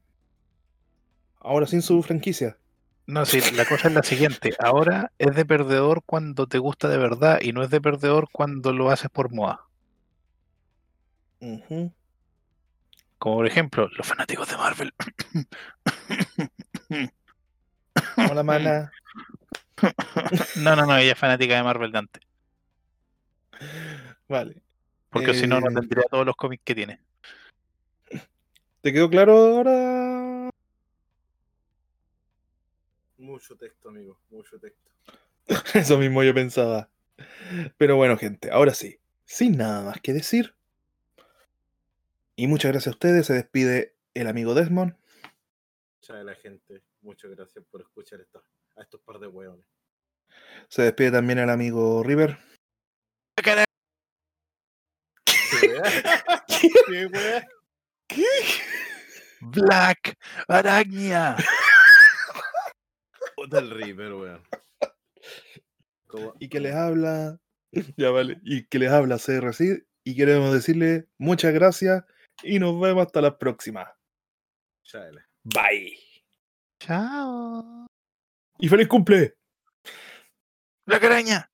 Ahora sin su franquicia. No, sí, la cosa es la siguiente, ahora es de perdedor cuando te gusta de verdad y no es de perdedor cuando lo haces por moda. Como por ejemplo, los fanáticos de Marvel. Hola, mana. No, no, no, ella es fanática de Marvel de antes. Vale. Porque si no, no Eh, tendría todos los cómics que tiene. ¿Te quedó claro ahora? Mucho texto, amigo. Mucho texto. Eso mismo yo pensaba. Pero bueno, gente, ahora sí. Sin nada más que decir. Y muchas gracias a ustedes. Se despide el amigo Desmond. Chao la gente. Muchas gracias por escuchar esto, a estos par de weones. Se despide también el amigo River. ¿Qué weá? ¿Qué weá? Black Araña. Puta el Reaper, weón. Y que les habla. Ya vale. Y que les habla CRC. Y queremos decirle muchas gracias. Y nos vemos hasta la próxima. Chao. Bye. Chao. ¡Y feliz cumple! La caraña.